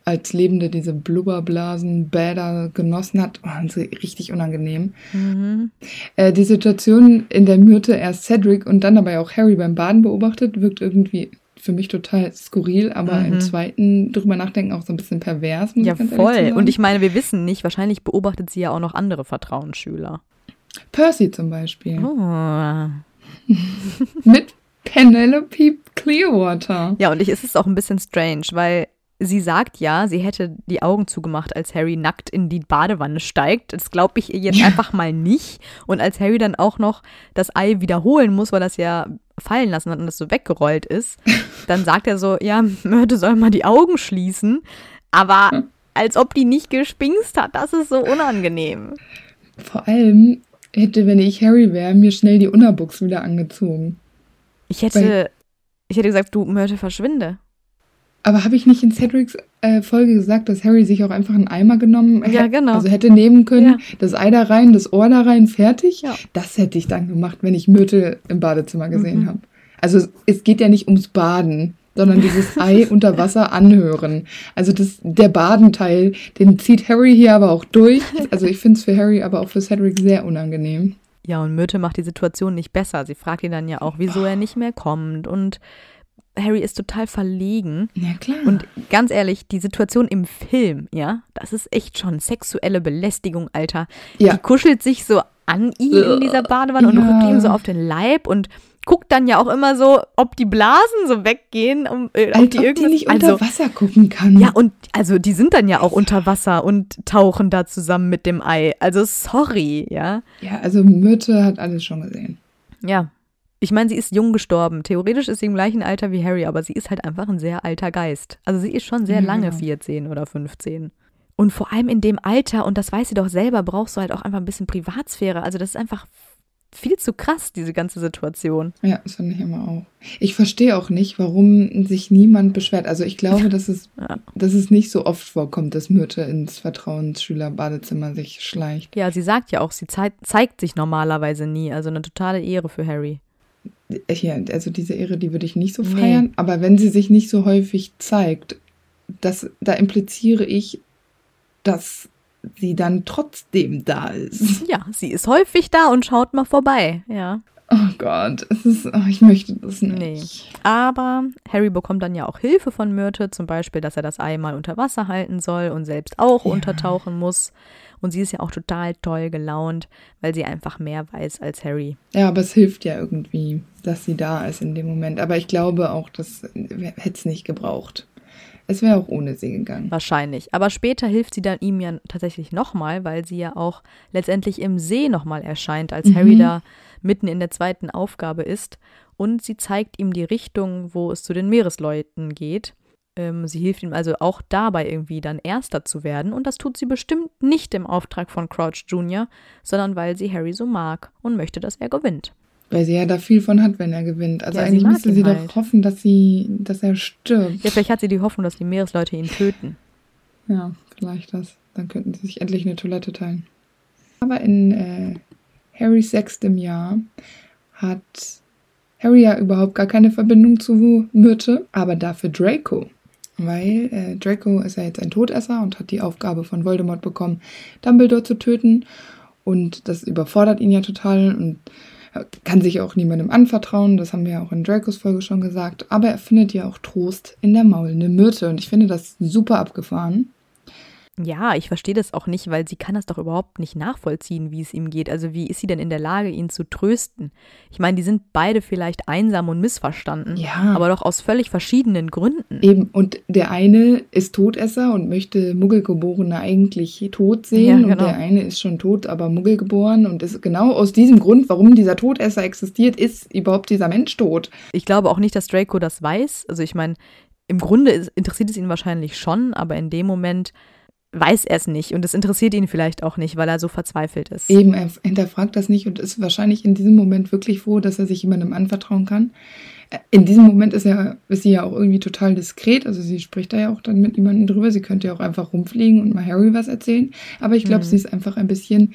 als Lebende diese Blubberblasen, Bäder genossen hat. Oh, so richtig unangenehm. Mhm. Äh, die Situation, in der Myrte erst Cedric und dann aber auch Harry beim Baden beobachtet, wirkt irgendwie für mich total skurril, aber mhm. im zweiten drüber nachdenken auch so ein bisschen pervers. Ja, voll. Und ich meine, wir wissen nicht, wahrscheinlich beobachtet sie ja auch noch andere Vertrauensschüler. Percy zum Beispiel. Oh. Mit Penelope Clearwater. Ja, und ich ist es auch ein bisschen strange, weil sie sagt ja, sie hätte die Augen zugemacht, als Harry nackt in die Badewanne steigt. Das glaube ich ihr jetzt Ja. einfach mal nicht. Und als Harry dann auch noch das Ei wiederholen muss, weil das ja fallen lassen hat und das so weggerollt ist, dann sagt er so, ja, Myrte soll mal die Augen schließen. Aber als ob die nicht gespingst hat, das ist so unangenehm. Vor allem hätte, wenn ich Harry wäre, mir schnell die Unterbuchs wieder angezogen. Ich hätte, ich hätte gesagt, du Myrte, verschwinde. Aber habe ich nicht in Cedrics äh, Folge gesagt, dass Harry sich auch einfach einen Eimer genommen hätte? Ja, genau. Also hätte nehmen können, Ja. das Ei da rein, das Ohr da rein, fertig? Ja. Das hätte ich dann gemacht, wenn ich Myrte im Badezimmer gesehen Mhm. habe. Also es geht ja nicht ums Baden, sondern dieses Ei unter Wasser anhören. Also das, der Badenteil, den zieht Harry hier aber auch durch. Also ich finde es für Harry, aber auch für Cedric sehr unangenehm. Ja, und Myrte macht die Situation nicht besser. Sie fragt ihn dann ja auch, wieso er nicht mehr kommt. Und Harry ist total verlegen. Ja, klar. Und ganz ehrlich, die Situation im Film, ja, das ist echt schon sexuelle Belästigung, Alter. Ja. Die kuschelt sich so an ihn in dieser Badewanne und Ja. rückt ihm so auf den Leib und guckt dann ja auch immer so, ob die Blasen so weggehen, um äh, ob die ob die irgendwas- nicht unter also, Wasser gucken kann. ja, und also die sind dann ja auch unter Wasser und tauchen da zusammen mit dem Ei. Also sorry, ja. ja, also Myrte hat alles schon gesehen. Ja. Ich meine, sie ist jung gestorben. Theoretisch ist sie im gleichen Alter wie Harry, aber sie ist halt einfach ein sehr alter Geist. Also sie ist schon sehr Ja, lange genau. 14 oder 15. Und vor allem in dem Alter, und das weiß sie doch selber, brauchst du halt auch einfach ein bisschen Privatsphäre. Also das ist einfach viel zu krass, diese ganze Situation. Ja, das finde ich immer auch. Ich verstehe auch nicht, warum sich niemand beschwert. Also ich glaube, dass es, Ja. dass es nicht so oft vorkommt, dass Myrte ins Vertrauensschülerbadezimmer sich schleicht. Ja, sie sagt ja auch, sie zei zeigt sich normalerweise nie. Also eine totale Ehre für Harry. Hier, also diese Ehre, die würde ich nicht so Nee. feiern. Aber wenn sie sich nicht so häufig zeigt, das, da impliziere ich, dass sie dann trotzdem da ist. Ja, sie ist häufig da und schaut mal vorbei. Ja. Oh Gott, es ist, oh, ich möchte das nicht. Nee. Aber Harry bekommt dann ja auch Hilfe von Myrte, zum Beispiel, dass er das Ei mal unter Wasser halten soll und selbst auch Ja. untertauchen muss. Und sie ist ja auch total toll gelaunt, weil sie einfach mehr weiß als Harry. Ja, aber es hilft ja irgendwie, dass sie da ist in dem Moment. Aber ich glaube auch, das hätte es nicht gebraucht. Es wäre auch ohne sie gegangen. Wahrscheinlich. Aber später hilft sie dann ihm ja tatsächlich nochmal, weil sie ja auch letztendlich im See nochmal erscheint, als Mhm. Harry da mitten in der zweiten Aufgabe ist. Und sie zeigt ihm die Richtung, wo es zu den Meeresleuten geht. Ähm, sie hilft ihm also auch dabei, irgendwie dann Erster zu werden. Und das tut sie bestimmt nicht im Auftrag von Crouch Jr., sondern weil sie Harry so mag und möchte, dass er gewinnt. Weil sie ja da viel von hat, wenn er gewinnt. Also Ja, eigentlich müsste sie halt. doch hoffen, dass sie, dass er stirbt. Ja, vielleicht hat sie die Hoffnung, dass die Meeresleute ihn töten. Ja, vielleicht das. Dann könnten sie sich endlich eine Toilette teilen. Aber in äh, Harrys sechstem Jahr hat Harry ja überhaupt gar keine Verbindung zu Myrte, aber dafür Draco. Weil äh, Draco ist ja jetzt ein Todesser und hat die Aufgabe von Voldemort bekommen, Dumbledore zu töten. Und das überfordert ihn ja total und kann sich auch niemandem anvertrauen. Das haben wir ja auch in Dracos Folge schon gesagt. Aber er findet ja auch Trost in der maulenden Myrte. Und ich finde das super abgefahren. Ja, ich verstehe das auch nicht, weil sie kann das doch überhaupt nicht nachvollziehen, wie es ihm geht. Also wie ist sie denn in der Lage, ihn zu trösten? Ich meine, die sind beide vielleicht einsam und missverstanden, Ja. aber doch aus völlig verschiedenen Gründen. Eben, und der eine ist Todesser und möchte Muggelgeborene eigentlich tot sehen. Ja, genau. Und der eine ist schon tot, aber Muggelgeboren. Und ist genau aus diesem Grund, warum dieser Todesser existiert, ist überhaupt dieser Mensch tot. Ich glaube auch nicht, dass Draco das weiß. Also ich meine, im Grunde interessiert es ihn wahrscheinlich schon, aber in dem Moment weiß er es nicht und es interessiert ihn vielleicht auch nicht, weil er so verzweifelt ist. Eben, er hinterfragt das nicht und ist wahrscheinlich in diesem Moment wirklich froh, dass er sich jemandem anvertrauen kann. In diesem Moment ist, er, ist sie ja auch irgendwie total diskret. Also sie spricht da ja auch dann mit niemandem drüber. Sie könnte ja auch einfach rumfliegen und mal Harry was erzählen. Aber ich glaube, Mhm. sie ist einfach ein bisschen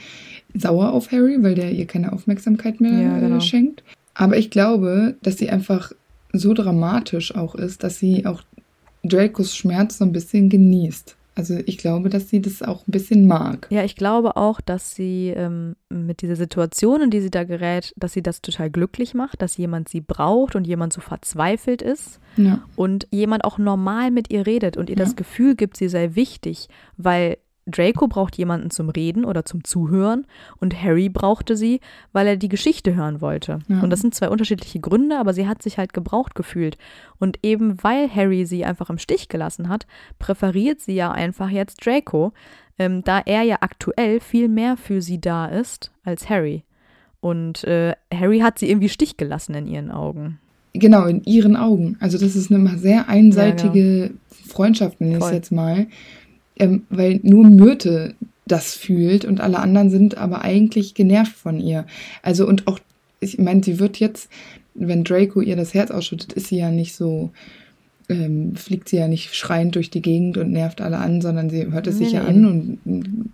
sauer auf Harry, weil der ihr keine Aufmerksamkeit mehr Ja, genau. äh, schenkt. Aber ich glaube, dass sie einfach so dramatisch auch ist, dass sie auch Dracos Schmerz so ein bisschen genießt. Also ich glaube, dass sie das auch ein bisschen mag. Ja, ich glaube auch, dass sie ähm, mit dieser Situation, in die sie da gerät, dass sie das total glücklich macht, dass jemand sie braucht und jemand so verzweifelt ist Ja. und jemand auch normal mit ihr redet und ihr Ja. das Gefühl gibt, sie sei wichtig, weil Draco braucht jemanden zum Reden oder zum Zuhören und Harry brauchte sie, weil er die Geschichte hören wollte. Ja. Und das sind zwei unterschiedliche Gründe, aber sie hat sich halt gebraucht gefühlt. Und eben weil Harry sie einfach im Stich gelassen hat, präferiert sie ja einfach jetzt Draco, ähm, da er ja aktuell viel mehr für sie da ist als Harry. Und äh, Harry hat sie irgendwie Stich gelassen in ihren Augen. Genau, in ihren Augen. Also das ist eine sehr einseitige Freundschaft, nenne ich es jetzt mal. Ähm, weil nur Myrte das fühlt und alle anderen sind aber eigentlich genervt von ihr. Also und auch, ich meine, sie wird jetzt, wenn Draco ihr das Herz ausschüttet, ist sie ja nicht so, ähm, fliegt sie ja nicht schreiend durch die Gegend und nervt alle an, sondern sie hört es Nee, sich ja nee, an und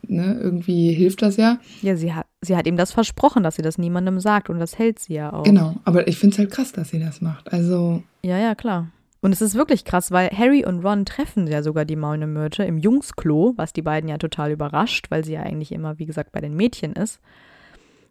ne, irgendwie hilft das ja. Ja, sie hat, sie hat ihm das versprochen, dass sie das niemandem sagt und das hält sie ja auch. Genau, aber ich finde es halt krass, dass sie das macht. Also, Ja, ja, klar. Und es ist wirklich krass, weil Harry und Ron treffen ja sogar die Maune Myrte im Jungsklo, was die beiden ja total überrascht, weil sie ja eigentlich immer, wie gesagt, bei den Mädchen ist.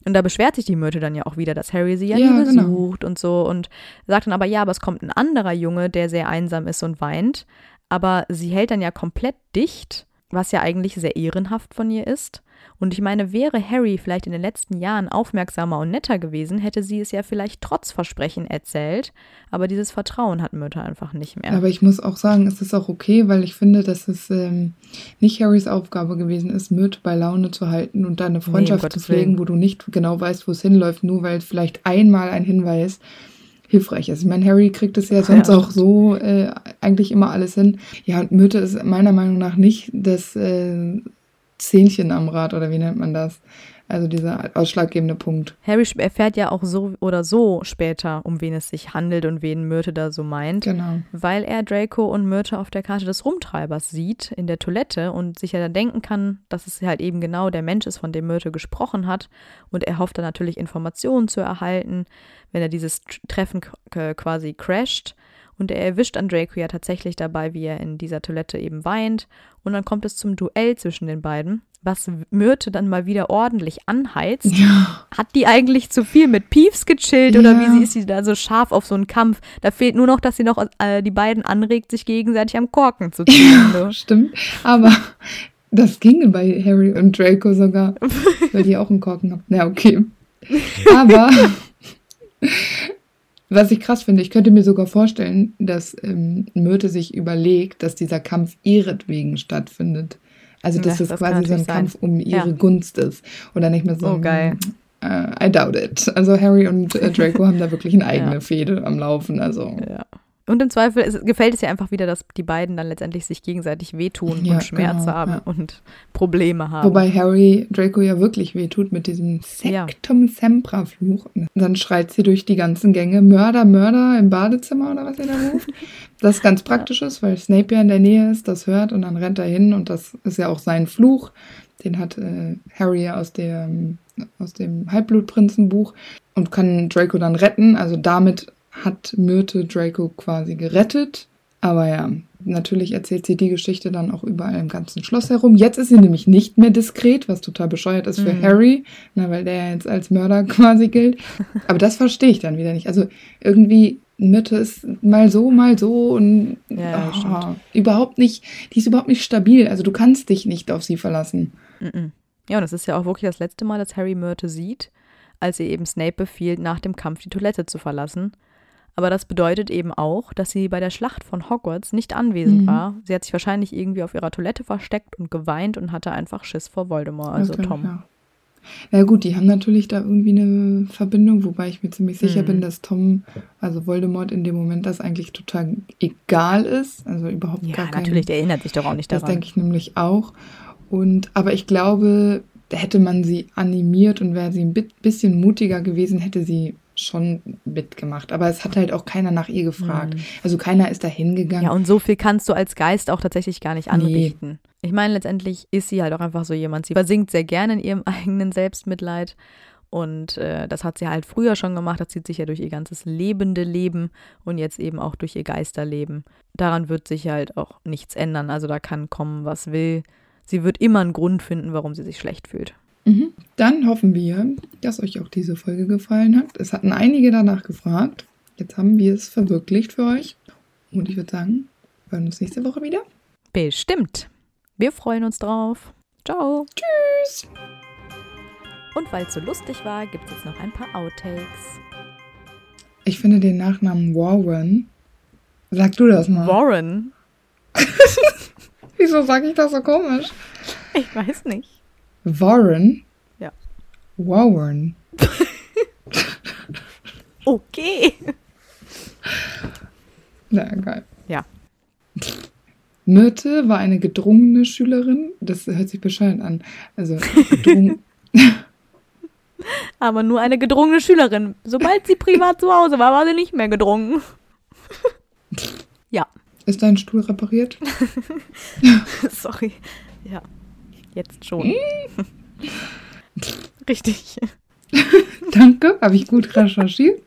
Und da beschwert sich die Myrte dann ja auch wieder, dass Harry sie ja, Ja, nie genau. besucht und so und sagt dann aber, ja, aber es kommt ein anderer Junge, der sehr einsam ist und weint. Aber sie hält dann ja komplett dicht, was ja eigentlich sehr ehrenhaft von ihr ist. Und ich meine, wäre Harry vielleicht in den letzten Jahren aufmerksamer und netter gewesen, hätte sie es ja vielleicht trotz Versprechen erzählt. Aber dieses Vertrauen hat Myrte einfach nicht mehr. Aber ich muss auch sagen, es ist auch okay, weil ich finde, dass es ähm, nicht Harrys Aufgabe gewesen ist, Myrte bei Laune zu halten und da eine Freundschaft zu Gottes pflegen, Willen. wo du nicht genau weißt, wo es hinläuft, nur weil vielleicht einmal ein Hinweis hilfreich ist. Ich meine, Harry kriegt es ja sonst Ja, auch so äh, eigentlich immer alles hin. Ja, und Myrte ist meiner Meinung nach nicht das äh, Zähnchen am Rad oder wie nennt man das? Also dieser ausschlaggebende Punkt. Harry erfährt ja auch so oder so später, um wen es sich handelt und wen Myrte da so meint. Genau. weil er Draco und Myrte auf der Karte des Rumtreibers sieht in der Toilette und sich ja dann denken kann, dass es halt eben genau der Mensch ist, von dem Myrte gesprochen hat. Und er hofft dann natürlich Informationen zu erhalten, wenn er dieses Tr- Treffen quasi crasht. Und er erwischt an Draco ja tatsächlich dabei, wie er in dieser Toilette eben weint. Und dann kommt es zum Duell zwischen den beiden, was Myrte dann mal wieder ordentlich anheizt. Ja. Hat die eigentlich zu viel mit Peeves gechillt oder Ja. wie sie ist sie da so scharf auf so einen Kampf? Da fehlt nur noch, dass sie noch äh, die beiden anregt, sich gegenseitig am Korken zu ziehen. So. Stimmt. Aber das ginge bei Harry und Draco sogar, weil die auch einen Korken haben. Na, okay. Aber was ich krass finde, ich könnte mir sogar vorstellen, dass ähm, Myrte sich überlegt, dass dieser Kampf ihretwegen stattfindet. Also, dass Ja, es das kann quasi so ein sein. Kampf um ihre Ja. Gunst ist. Oder nicht mehr so. Oh, geil. Äh, I doubt it. Also, Harry und äh, Draco haben da wirklich eine eigene Ja. Fehde am Laufen. Also, Ja. Und im Zweifel ist, gefällt es ja einfach wieder, dass die beiden dann letztendlich sich gegenseitig wehtun Ja, und Schmerze genau, haben ja. und Probleme haben. Wobei Harry Draco ja wirklich wehtut mit diesem Ja. Sectum Sempra Fluch. Dann schreit sie durch die ganzen Gänge Mörder, Mörder im Badezimmer oder was ihr da ruft. Das ganz praktisch ist, weil Snape ja in der Nähe ist, das hört und dann rennt er hin und das ist ja auch sein Fluch. Den hat äh, Harry ja aus dem, aus dem Halbblutprinzenbuch und kann Draco dann retten. Also damit hat Myrte Draco quasi gerettet. Aber ja, natürlich erzählt sie die Geschichte dann auch überall im ganzen Schloss herum. Jetzt ist sie nämlich nicht mehr diskret, was total bescheuert ist für Mhm. Harry, na, weil der jetzt als Mörder quasi gilt. Aber das verstehe ich dann wieder nicht. Also irgendwie Myrte ist mal so, mal so und Ja, ja, stimmt. überhaupt nicht, die ist überhaupt nicht stabil. Also du kannst dich nicht auf sie verlassen. Mhm. Ja, und es ist ja auch wirklich das letzte Mal, dass Harry Myrte sieht, als sie eben Snape befiehlt, nach dem Kampf die Toilette zu verlassen. Aber das bedeutet eben auch, dass sie bei der Schlacht von Hogwarts nicht anwesend Mhm. war. Sie hat sich wahrscheinlich irgendwie auf ihrer Toilette versteckt und geweint und hatte einfach Schiss vor Voldemort, also Okay, Tom. Ja. Na gut, die haben natürlich da irgendwie eine Verbindung, wobei ich mir ziemlich sicher Mhm. bin, dass Tom, also Voldemort in dem Moment das eigentlich total egal ist. Also überhaupt Ja, gar kein, natürlich, der erinnert sich doch auch nicht Das daran. denke ich nämlich auch. Und, aber ich glaube, hätte man sie animiert und wäre sie ein bi- bisschen mutiger gewesen, hätte sie schon mitgemacht. Aber es hat halt auch keiner nach ihr gefragt. Mhm. Also keiner ist da hingegangen. Ja, und so viel kannst du als Geist auch tatsächlich gar nicht Nee. anrichten. Ich meine, letztendlich ist sie halt auch einfach so jemand. Sie versinkt sehr gerne in ihrem eigenen Selbstmitleid. Und äh, das hat sie halt früher schon gemacht. Das zieht sich ja durch ihr ganzes lebende Leben und jetzt eben auch durch ihr Geisterleben. Daran wird sich halt auch nichts ändern. Also da kann kommen, was will. Sie wird immer einen Grund finden, warum sie sich schlecht fühlt. Mhm. Dann hoffen wir, dass euch auch diese Folge gefallen hat. Es hatten einige danach gefragt. Jetzt haben wir es verwirklicht für euch. Und ich würde sagen, wir hören uns nächste Woche wieder. Bestimmt. Wir freuen uns drauf. Ciao. Tschüss. Und weil es so lustig war, gibt es jetzt noch ein paar Outtakes. Ich finde den Nachnamen Warren. Sag du das mal. Warren. Wieso sage ich das so komisch? Ich weiß nicht. Warren? Ja. Warren. Okay. Na, geil. Ja. Myrte war eine gedrungene Schülerin. Das hört sich bescheuert an. Also, gedrungen. Aber nur eine gedrungene Schülerin. Sobald sie privat zu Hause war, war sie nicht mehr gedrungen. ja. Ist dein Stuhl repariert? Sorry. Ja. Jetzt schon. Richtig. Danke, habe ich gut recherchiert.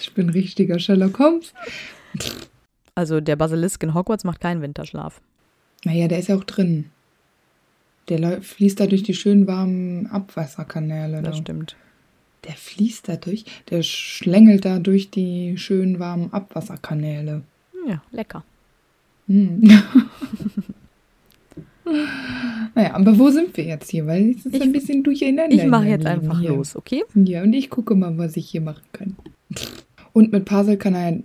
Ich bin richtiger Sherlock Holmes. Also der Basilisk in Hogwarts macht keinen Winterschlaf. Naja, der ist ja auch drin. Der fließt da durch die schön warmen Abwasserkanäle. Das da. stimmt. Der fließt da durch, der schlängelt da durch die schön warmen Abwasserkanäle. Ja, lecker. Hm. naja, aber wo sind wir jetzt hier? Weil es ist Ich- ein bisschen durcheinander. Ich mache jetzt einfach hier. los, okay? Ja, und ich gucke mal, was ich hier machen kann. Und mit Puzzle kann er,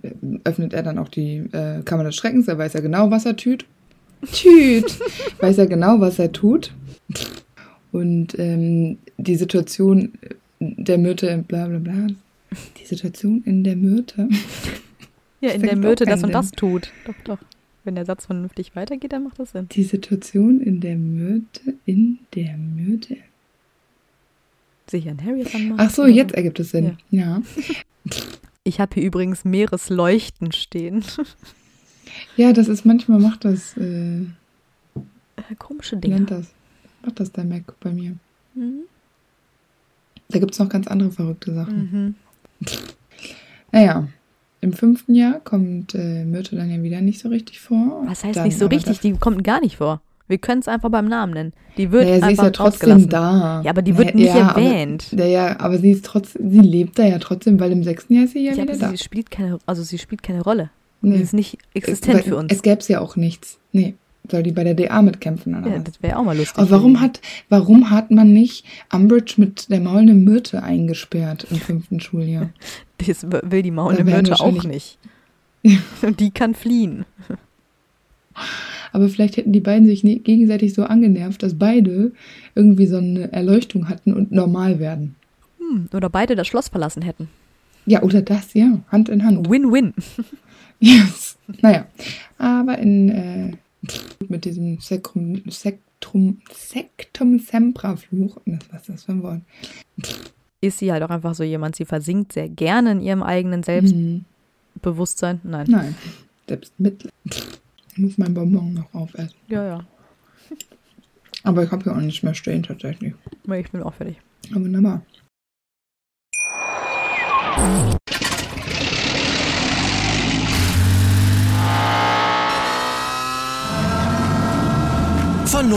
öffnet er dann auch die äh, Kammer des Schreckens. Er weiß ja genau, was er tut. Tüt! weiß er genau, was er tut. Und ähm, die Situation der Myrte, bla bla bla. Die Situation in der Myrte. Ja, in der Myrte das und das tut. Doch, doch. Wenn der Satz vernünftig weitergeht, dann macht das Sinn. Die Situation in der Myrte, in der Myrte. Sicher ein Harry anmachen. Ach so, jetzt ergibt es Sinn. Ja. Ich habe hier übrigens Meeresleuchten stehen. Ja, das ist manchmal macht das, äh, Äh, Komische Dinge. nennt das? Macht das der Mac bei mir. Mhm. Da gibt es noch ganz andere verrückte Sachen. Mhm. Naja, im fünften Jahr kommt äh, Myrte dann ja wieder nicht so richtig vor. Was heißt Dann nicht so richtig? Die kommt gar nicht vor. Wir können es einfach beim Namen nennen. Die wird naja, sie ist ja trotzdem da. Ja, aber die wird Naja, nicht ja, erwähnt. Aber, naja, aber sie ist trotzdem, sie lebt da ja trotzdem, weil im sechsten Jahr ist sie ja, Ja, wieder da. sie spielt keine, also sie spielt keine Rolle. Nee. Sie ist nicht existent Weil für uns. Es gäbe ja auch nichts. Nee, soll die bei der DA mitkämpfen oder ja, was? das wäre auch mal lustig. Aber warum hat, warum hat man nicht Umbridge mit der maulenden Myrte eingesperrt im fünften Schuljahr? Das will die maulende Myrte auch nicht. Und die kann fliehen. Aber vielleicht hätten die beiden sich gegenseitig so angenervt, dass beide irgendwie so eine Erleuchtung hatten und normal werden. Hm, oder beide das Schloss verlassen hätten. Ja, oder das, ja, Hand in Hand. Win-win. Yes. Naja, aber in, äh, mit diesem Sekrum, Sektrum, Sektum Sempra Fluch, das, was ist das für ein Wort? Ist sie halt auch einfach so jemand, sie versinkt sehr gerne in ihrem eigenen Mhm. Selbstbewusstsein. Nein. Nein, selbst mit. Ich muss mein Bonbon noch aufessen. Ja, ja. Aber ich habe ja auch nicht mehr stehen tatsächlich. Ich bin auch fertig. Aber wunderbar.